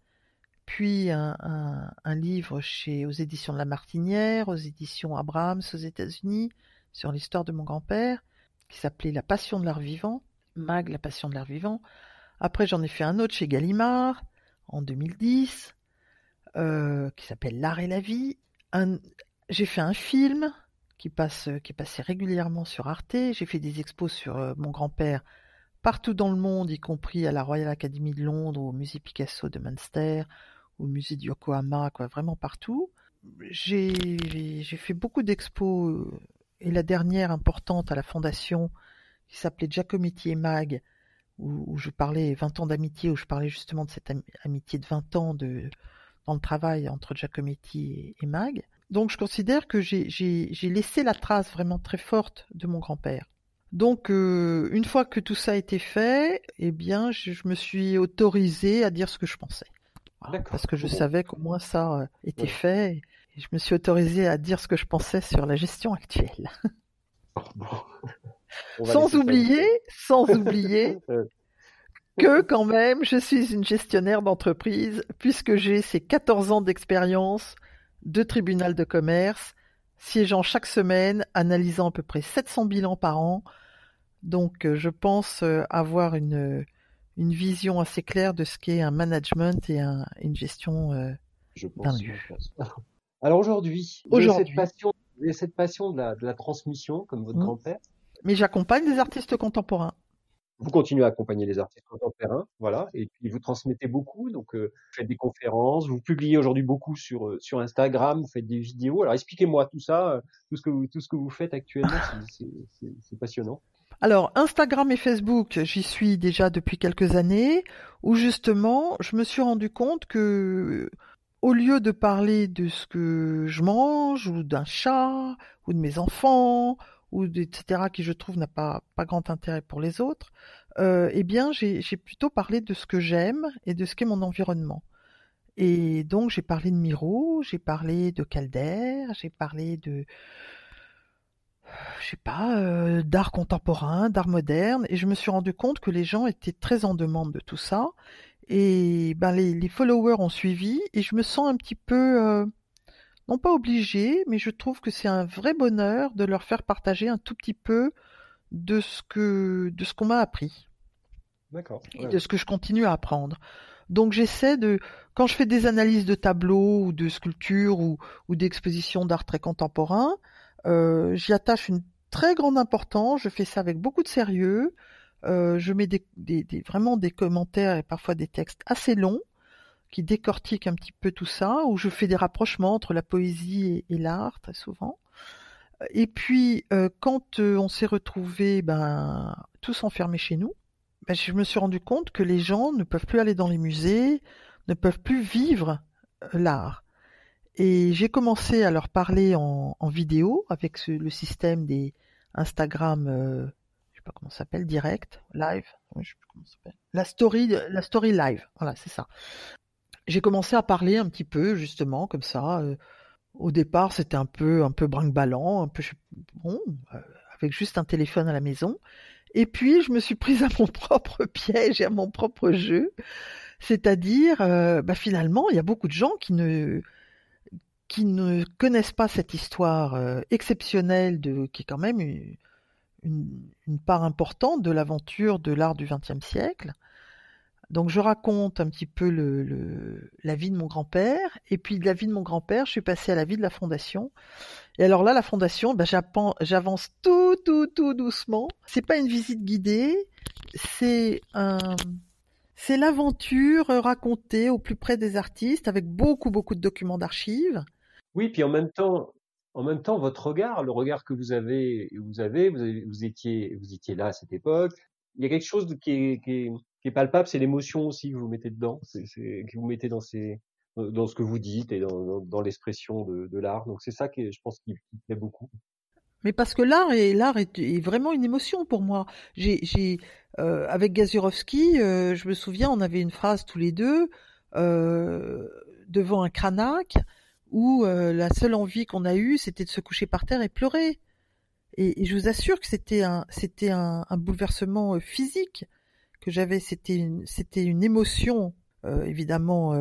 puis un, livre chez aux éditions de La Martinière, aux éditions Abrams aux États-Unis sur l'histoire de mon grand-père qui s'appelait La Passion de l'art vivant, Mag, La Passion de l'art vivant. Après, j'en ai fait un autre chez Gallimard en 2010 qui s'appelle L'art et la vie. J'ai fait un film qui passe, qui est passé régulièrement sur Arte. J'ai fait des expos sur mon grand-père partout dans le monde, y compris à la Royal Academy de Londres, au musée Picasso de Munster, au musée de Yokohama, quoi, vraiment partout. J'ai fait beaucoup d'expos et la dernière importante à la fondation qui s'appelait Giacometti et Mag, où, je parlais 20 ans d'amitié, où je parlais justement de cette amitié de 20 ans de, dans le travail entre Giacometti et, Mag. Donc je considère que j'ai laissé la trace vraiment très forte de mon grand-père. Donc euh, une fois que tout ça a été fait, eh bien je, me suis autorisée à dire ce que je pensais. Parce que je savais qu'au moins ça euh, était fait. Et je me suis autorisée à dire ce que je pensais sur la gestion actuelle. sans oublier, sans oublier que quand même, je suis une gestionnaire d'entreprise puisque j'ai ces 14 ans d'expérience de tribunal de commerce, siégeant chaque semaine, analysant à peu près 700 bilans par an. Donc, euh, je pense euh, avoir une, une vision assez claire de ce qu'est un management et une gestion euh, d'un lieu. Alors aujourd'hui, aujourd'hui. Vous avez cette passion de la, transmission, comme votre mmh. grand-père. Mais j'accompagne des artistes contemporains. Vous continuez à accompagner les artistes contemporains, voilà, et puis vous transmettez beaucoup, donc euh, vous faites des conférences, vous publiez aujourd'hui beaucoup sur euh, sur Instagram, vous faites des vidéos. Alors expliquez-moi tout ça, euh, tout ce que vous tout ce que vous faites actuellement, c'est passionnant. Alors Instagram et Facebook, j'y suis déjà depuis quelques années, où justement je me suis rendu compte que au lieu de parler de ce que je mange ou d'un chat ou de mes enfants ou etc qui je trouve n'a pas grand intérêt pour les autres, euh, eh bien j'ai plutôt parlé de ce que j'aime et de ce qu'est mon environnement. Et donc j'ai parlé de Miro, j'ai parlé de Calder, j'ai parlé de je sais pas, euh, d'art contemporain, d'art moderne, et je me suis rendu compte que les gens étaient très en demande de tout ça, et ben les, les, followers ont suivi et je me sens un petit peu, euh, non pas obligée, mais je trouve que c'est un vrai bonheur de leur faire partager un tout petit peu de ce que de ce qu'on m'a appris. D'accord. Et de ce que je continue à apprendre. Donc j'essaie de, quand je fais des analyses de tableaux ou de sculptures ou, ou d'expositions d'art très contemporain, j'y attache une très grande importance. Je fais ça avec beaucoup de sérieux. Euh, je mets des, vraiment des commentaires et parfois des textes assez longs qui décortiquent un petit peu tout ça, où je fais des rapprochements entre la poésie et, l'art très souvent. Et puis euh, quand euh, on s'est retrouvés ben, tous enfermés chez nous, ben, je me suis rendu compte que les gens ne peuvent plus aller dans les musées, ne peuvent plus vivre l'art. Et j'ai commencé à leur parler en, vidéo avec le système des Instagram sais pas comment ça s'appelle, direct, live, je. La story, la story live, voilà, c'est ça. J'ai commencé à parler un petit peu, justement, comme ça. Euh, au départ, c'était un peu, un peu brinque-ballant, un peu, bon, euh, avec juste un téléphone à la maison. Et puis, je me suis prise à mon propre piège et à mon propre jeu. C'est-à-dire, euh, bah, finalement, il y a beaucoup de gens qui ne, qui ne connaissent pas cette histoire exceptionnelle de, qui est quand même une, part importante de l'aventure de l'art du XXe siècle. Donc je raconte un petit peu la vie de mon grand-père, et puis de la vie de mon grand-père, je suis passée à la vie de la fondation. Et alors là, la fondation, ben, j'avance tout, tout, tout doucement. C'est pas une visite guidée, c'est l'aventure racontée au plus près des artistes, avec beaucoup, beaucoup de documents d'archives. Oui, puis en même temps, en même temps, votre regard, le regard que vous avez, vous avez, vous, étiez, vous étiez là à cette époque. Il y a quelque chose qui est, qui palpable, c'est l'émotion aussi que vous mettez dedans, que vous mettez dans ce que vous dites et dans, l'expression de, l'art. Donc c'est ça qui, je pense, qui, plaît beaucoup. Mais parce que l'art est l'art est, vraiment une émotion pour moi. J'ai euh, avec Gazurovski, euh, je me souviens, on avait une phrase tous les deux euh, devant un cranac où euh, la seule envie qu'on a eue, c'était de se coucher par terre et pleurer. Et, je vous assure que c'était un, c'était un, bouleversement euh, physique que j'avais. C'était une, c'était une émotion euh, évidemment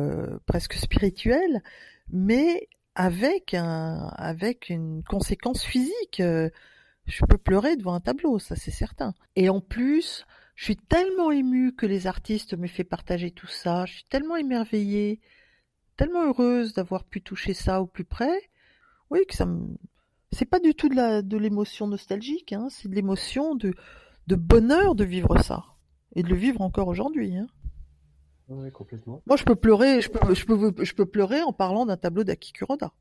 presque spirituelle, mais avec un, avec une conséquence physique. je peux pleurer devant un tableau, ça c'est certain. Et en plus, Je suis tellement émue que les artistes me fait partager tout ça. Je suis tellement émerveillée, tellement heureuse d'avoir pu toucher ça au plus près. Oui, que ça me... C'est pas du tout de la de l'émotion nostalgique, hein. c'est de l'émotion de de bonheur de vivre ça et de le vivre encore aujourd'hui. Hein. Oui, complètement. Moi, je peux pleurer, je peux, je peux, je peux pleurer en parlant d'un tableau d'Aki Kuroda.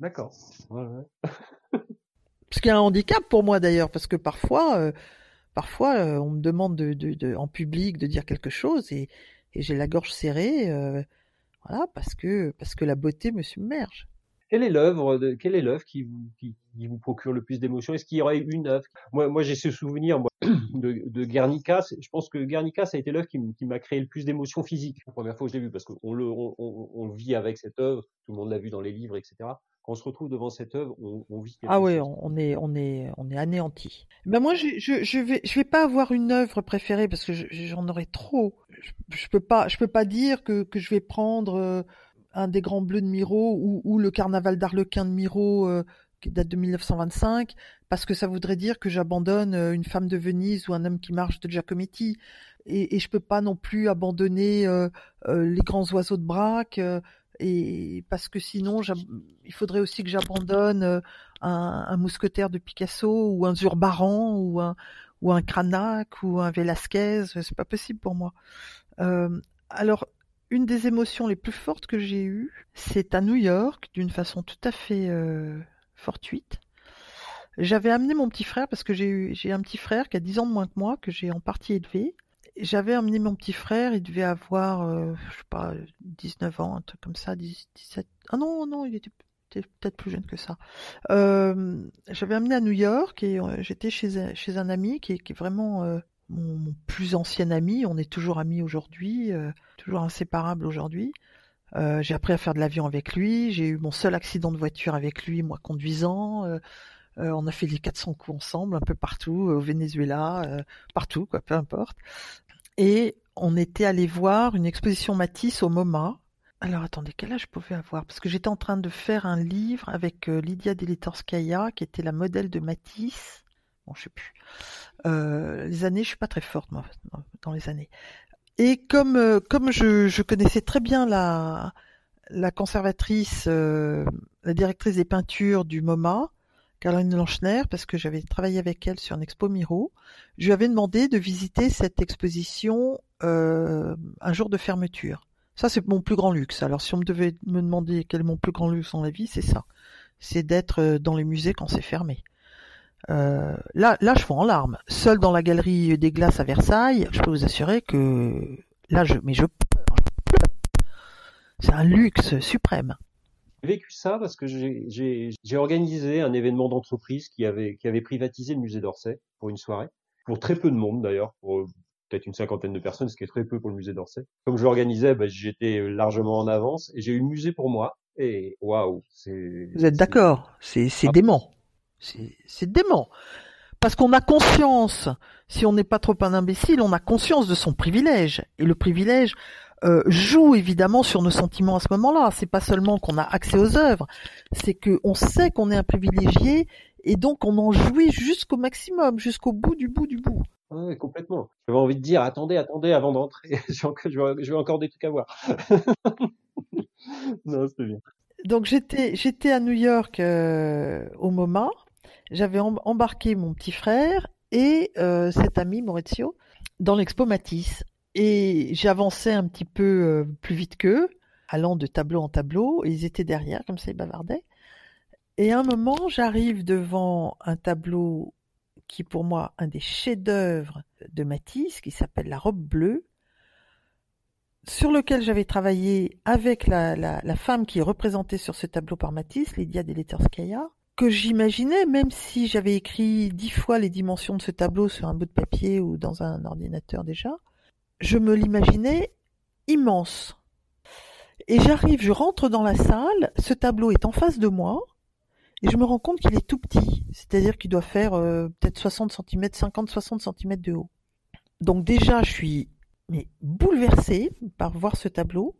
D'accord. Ouais, ouais. Ce qui est un handicap pour moi d'ailleurs, parce que parfois, euh, parfois, euh, on me demande de, de, de, en public de dire quelque chose et, et j'ai la gorge serrée, euh, voilà, parce que parce que la beauté me submerge. Quelle est l'œuvre quelle est l'œuvre qui vous qui, vous procure le plus d'émotions? Est-ce qu'il y aurait une œuvre? Moi, moi, j'ai ce souvenir de, de Guernica. Je pense que Guernica, ça a été l'œuvre qui, m'a créé le plus d'émotions physiques la première fois que je l'ai vu, parce qu'on le on, on, on vit avec cette œuvre. Tout le monde l'a vu dans les livres, etc quand on se retrouve devant cette œuvre, on, on vit quelque Ah ouais, on est, on est, on est anéanti. Ben moi, je, je, je vais, je vais pas avoir une œuvre préférée parce que je- j'en aurais trop. Je, je peux pas, je peux pas dire que, que je vais prendre euh, un des grands bleus de Miro ou, ou le carnaval d'Arlequin de Miro euh, qui date de 1925 parce que ça voudrait dire que j'abandonne euh, une femme de Venise ou un homme qui marche de Giacometti. Et, et je peux pas non plus abandonner euh, euh, les grands oiseaux de Braque. Et parce que sinon, il faudrait aussi que j'abandonne euh, un, un mousquetaire de Picasso ou un Zurbaran ou un ou un Cranach ou un Velasquez, c'est pas possible pour moi. Euh, alors, une des émotions les plus fortes que j'ai eues, c'est à New York, d'une façon tout à fait euh, fortuite. J'avais amené mon petit frère parce que j'ai eu j'ai un petit frère qui a 10 ans de moins que moi que j'ai en partie élevé. J'avais amené mon petit frère, il devait avoir euh, je sais pas 19 ans, un truc comme ça, 10, 17. Ah non non, il était peut-être plus jeune que ça. Euh, J'avais amené à New York et euh, j'étais chez, un- ami qui est, vraiment euh, mon, mon plus ancien ami. On est toujours amis aujourd'hui, euh, toujours inséparables aujourd'hui. J'ai appris à faire de l'avion avec lui. J'ai eu mon seul accident de voiture avec lui, moi conduisant. On a fait les 400 coups ensemble, un peu partout, au Venezuela, partout, quoi, peu importe. Et on était allé voir une exposition Matisse au MoMA. Alors attendez, quel âge je pouvais avoir? Parce que j'étais en train de faire un livre avec euh, Lydia Delitorskaya, qui était la modèle de Matisse. Bon, je sais plus. Euh, les années, je suis pas très forte moi dans- les années. Et comme euh, comme je, je connaissais très bien la la conservatrice, euh, la directrice des peintures du MoMA, Caroline Lanchner, parce que j'avais travaillé avec elle sur une expo Miro, je lui avais demandé de visiter cette exposition euh, un jour de fermeture. Ça, c'est mon plus grand luxe. Alors, si on me devait me demander quel est mon plus grand luxe dans la vie, c'est ça. C'est d'être euh, dans les musées quand c'est fermé. Euh, là, là, je fous en larmes. Seul dans la galerie des glaces à Versailles, je peux vous assurer que là, je, mais je. C'est un luxe suprême. J'ai vécu ça parce que j'ai- organisé un événement d'entreprise qui avait, qui avait privatisé le musée d'Orsay pour une soirée, pour très peu de monde d'ailleurs, pour euh, peut-être une cinquantaine de personnes, ce qui est très peu pour le musée d'Orsay. Comme je l'organisais, bah, j'étais largement en avance et j'ai eu le musée pour moi. Et waouh, c'est. Vous êtes d'accord? C'est Ah. dément. C'est c'est dément. Parce qu'on a conscience, si on n'est pas trop un imbécile, on a conscience de son privilège. Et le privilège euh, joue évidemment sur nos sentiments à ce moment-là. C'est pas seulement qu'on a accès aux œuvres, c'est que on sait qu'on est un privilégié et donc on en jouit jusqu'au maximum, jusqu'au bout du bout du bout. Ouais, complètement. J'avais envie de dire, attendez, attendez, avant d'entrer, j'ai encore- je vais encore des trucs à voir. non, c'était bien. Donc j'étais j'étais à New York euh, au MoMA. J'avais em- embarqué mon petit frère et euh, cet ami Maurizio dans l'expo Matisse. Et j'avançais un petit peu euh, plus vite qu'eux, allant de tableau en tableau. Et ils étaient derrière, comme ça ils bavardaient. Et à un moment, j'arrive devant un tableau qui est pour moi un des chefs-d'œuvre de Matisse, qui s'appelle La robe bleue, sur lequel j'avais travaillé avec la, femme qui est représentée sur ce tableau par Matisse, Lydia Deleterskaya, que j'imaginais, même si j'avais écrit dix fois les dimensions de ce tableau sur un bout de papier ou dans un ordinateur déjà, je me l'imaginais immense. Et j'arrive, je rentre dans la salle, ce tableau est en face de moi, et je me rends compte qu'il est tout petit, c'est-à-dire qu'il doit faire euh, peut-être 60 cm, 50-60 cm de haut. Donc déjà, je suis bouleversée par voir ce tableau.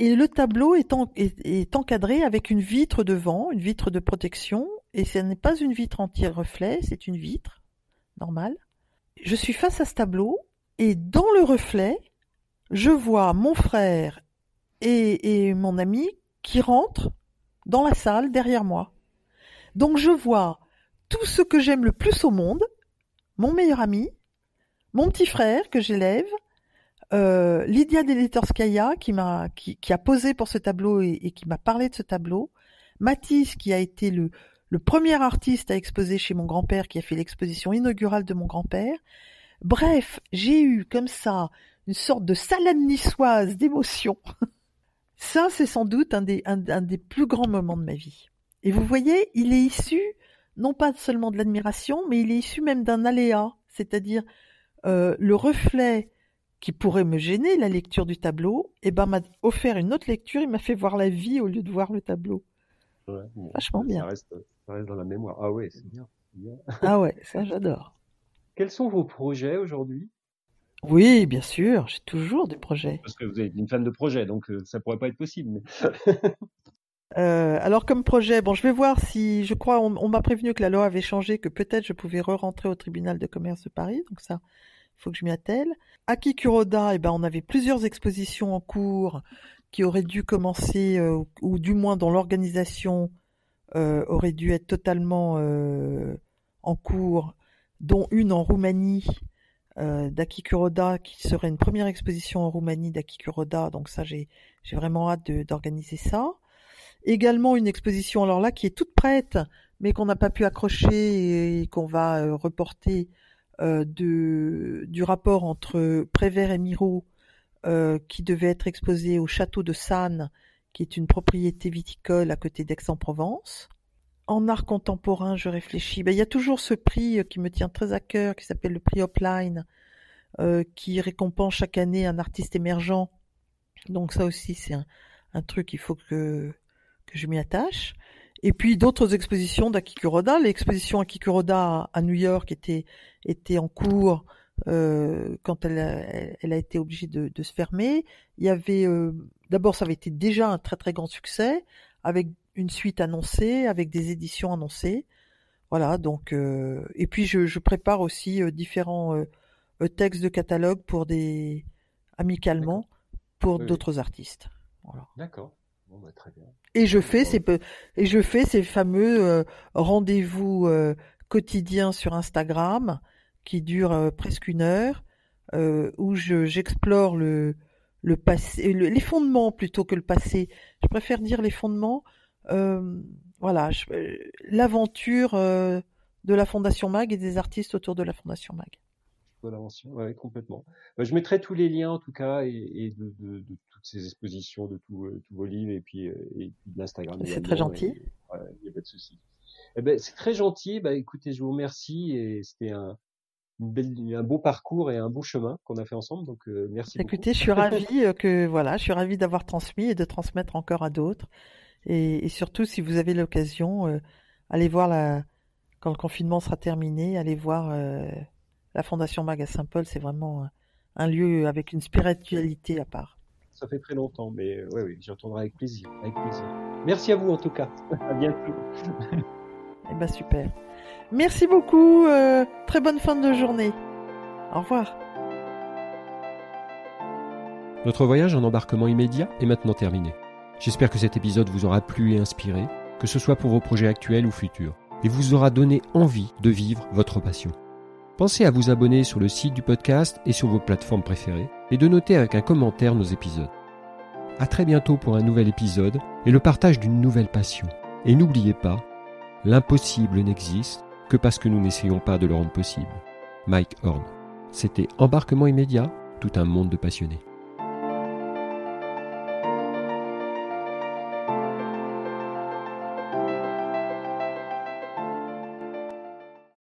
Et le tableau est encadré avec une vitre devant, une vitre de protection, et ce n'est pas une vitre anti-reflet, c'est une vitre normale. Je suis face à ce tableau Et dans le reflet, je vois mon frère et, mon ami qui rentrent dans la salle derrière moi. Donc je vois tout ce que j'aime le plus au monde, mon meilleur ami, mon petit frère que j'élève, euh, Lydia Deletorskaya qui m'a a posé pour ce tableau et, qui m'a parlé de ce tableau, Mathis qui a été le premier artiste à exposer chez mon grand-père qui a fait l'exposition inaugurale de mon grand-père. Bref, j'ai eu comme ça une sorte de salade niçoise d'émotions. ça, c'est sans doute un des, un, un des plus grands moments de ma vie. Et vous voyez, il est issu non pas seulement de l'admiration, mais il est issu même d'un aléa, c'est-à-dire euh, le reflet qui pourrait me gêner, la lecture du tableau, et eh ben m'a offert une autre lecture, il m'a fait voir la vie au lieu de voir le tableau. Ouais, Vachement bien. Ça reste, ça reste dans la mémoire. Ah ouais, c'est bien. bien. ah ouais, ça j'adore. Quels sont vos projets aujourd'hui? Oui, bien sûr, j'ai toujours des projets. Parce que vous êtes une femme de projet, donc euh, ça pourrait pas être possible. Mais... Euh, alors comme projet, bon, je vais voir si, je crois, on, on m'a prévenu que la loi avait changé, que peut-être je pouvais re-rentrer au tribunal de commerce de Paris, donc ça, il faut que je m'y attelle. À Kikuroda, eh ben, on avait plusieurs expositions en cours qui auraient dû commencer, euh, ou du moins dont l'organisation euh, aurait dû être totalement euh, en cours, dont une en Roumanie, euh, d'Akikuroda, qui serait une première exposition en Roumanie d'Akikuroda, donc ça, j'ai vraiment hâte d'organiser ça également une exposition alors là qui est toute prête mais qu'on n'a pas pu accrocher et qu'on va euh, reporter euh, du rapport entre Prévert et Miro euh, qui devait être exposé au château de Sannes qui est une propriété viticole à côté d'Aix-en-Provence. En art contemporain, je réfléchis. Ben, il y a toujours ce prix qui me tient très à cœur, qui s'appelle le prix Hopline, euh, qui récompense chaque année un artiste émergent. Donc ça aussi, c'est un, un truc, il faut que que je m'y attache. Et puis d'autres expositions d'Akikuroda. L'exposition Akikuroda à New York était, était en cours euh, quand elle a, elle a été obligée de, de se fermer. Il y avait euh, d'abord ça avait été déjà un très très grand succès avec une suite annoncée, avec des éditions annoncées. Voilà donc euh, et puis je, je prépare aussi euh, différents euh, textes de catalogue pour des amicalement pour Oui, d'autres artistes. Voilà. D'accord. Bon, bah, très bien. Et je fais ces pe- et je fais ces fameux euh, rendez-vous euh, quotidiens sur Instagram qui durent euh, presque une heure, euh, où je j'explore le le passé, le- les fondements plutôt que le passé. Je préfère dire les fondements. Euh, voilà, euh, l'aventure euh, de la Fondation Mag et des artistes autour de la Fondation Mag. Voilà. Ouais, complètement. Bah, je mettrai tous les liens en tout cas et, et de, de, de toutes ces expositions, de tous euh, vos livres et puis euh, et puis de l'Instagram. C'est très gentil. et- ouais, Il n'y a pas de souci. Eh ben, c'est très gentil. Bah, écoutez, je vous remercie et c'était un un beau parcours et un beau chemin qu'on a fait ensemble. Donc euh, merci beaucoup. Écoutez, je suis ravie que voilà, je suis ravie d'avoir transmis et de transmettre encore à d'autres. Et, et surtout, si vous avez l'occasion, euh, allez voir la quand le confinement sera terminé, allez voir euh, la Fondation Mag à Saint-Paul. C'est vraiment un, un lieu avec une spiritualité à part. Ça fait très longtemps, mais euh, ouais, oui, j'y retournerai avec plaisir, avec plaisir. Merci à vous en tout cas. À bientôt. Eh ben super. Merci beaucoup. euh, très bonne fin de journée. Au revoir. Notre voyage en embarquement immédiat est maintenant terminé. J'espère que cet épisode vous aura plu et inspiré, que ce soit pour vos projets actuels ou futurs, et vous aura donné envie de vivre votre passion. Pensez à vous abonner sur le site du podcast et sur vos plateformes préférées, et de noter avec un commentaire nos épisodes. À très bientôt pour un nouvel épisode et le partage d'une nouvelle passion. Et n'oubliez pas, l'impossible n'existe que parce que nous n'essayons pas de le rendre possible. Mike Horn. C'était Embarquement immédiat, tout un monde de passionnés.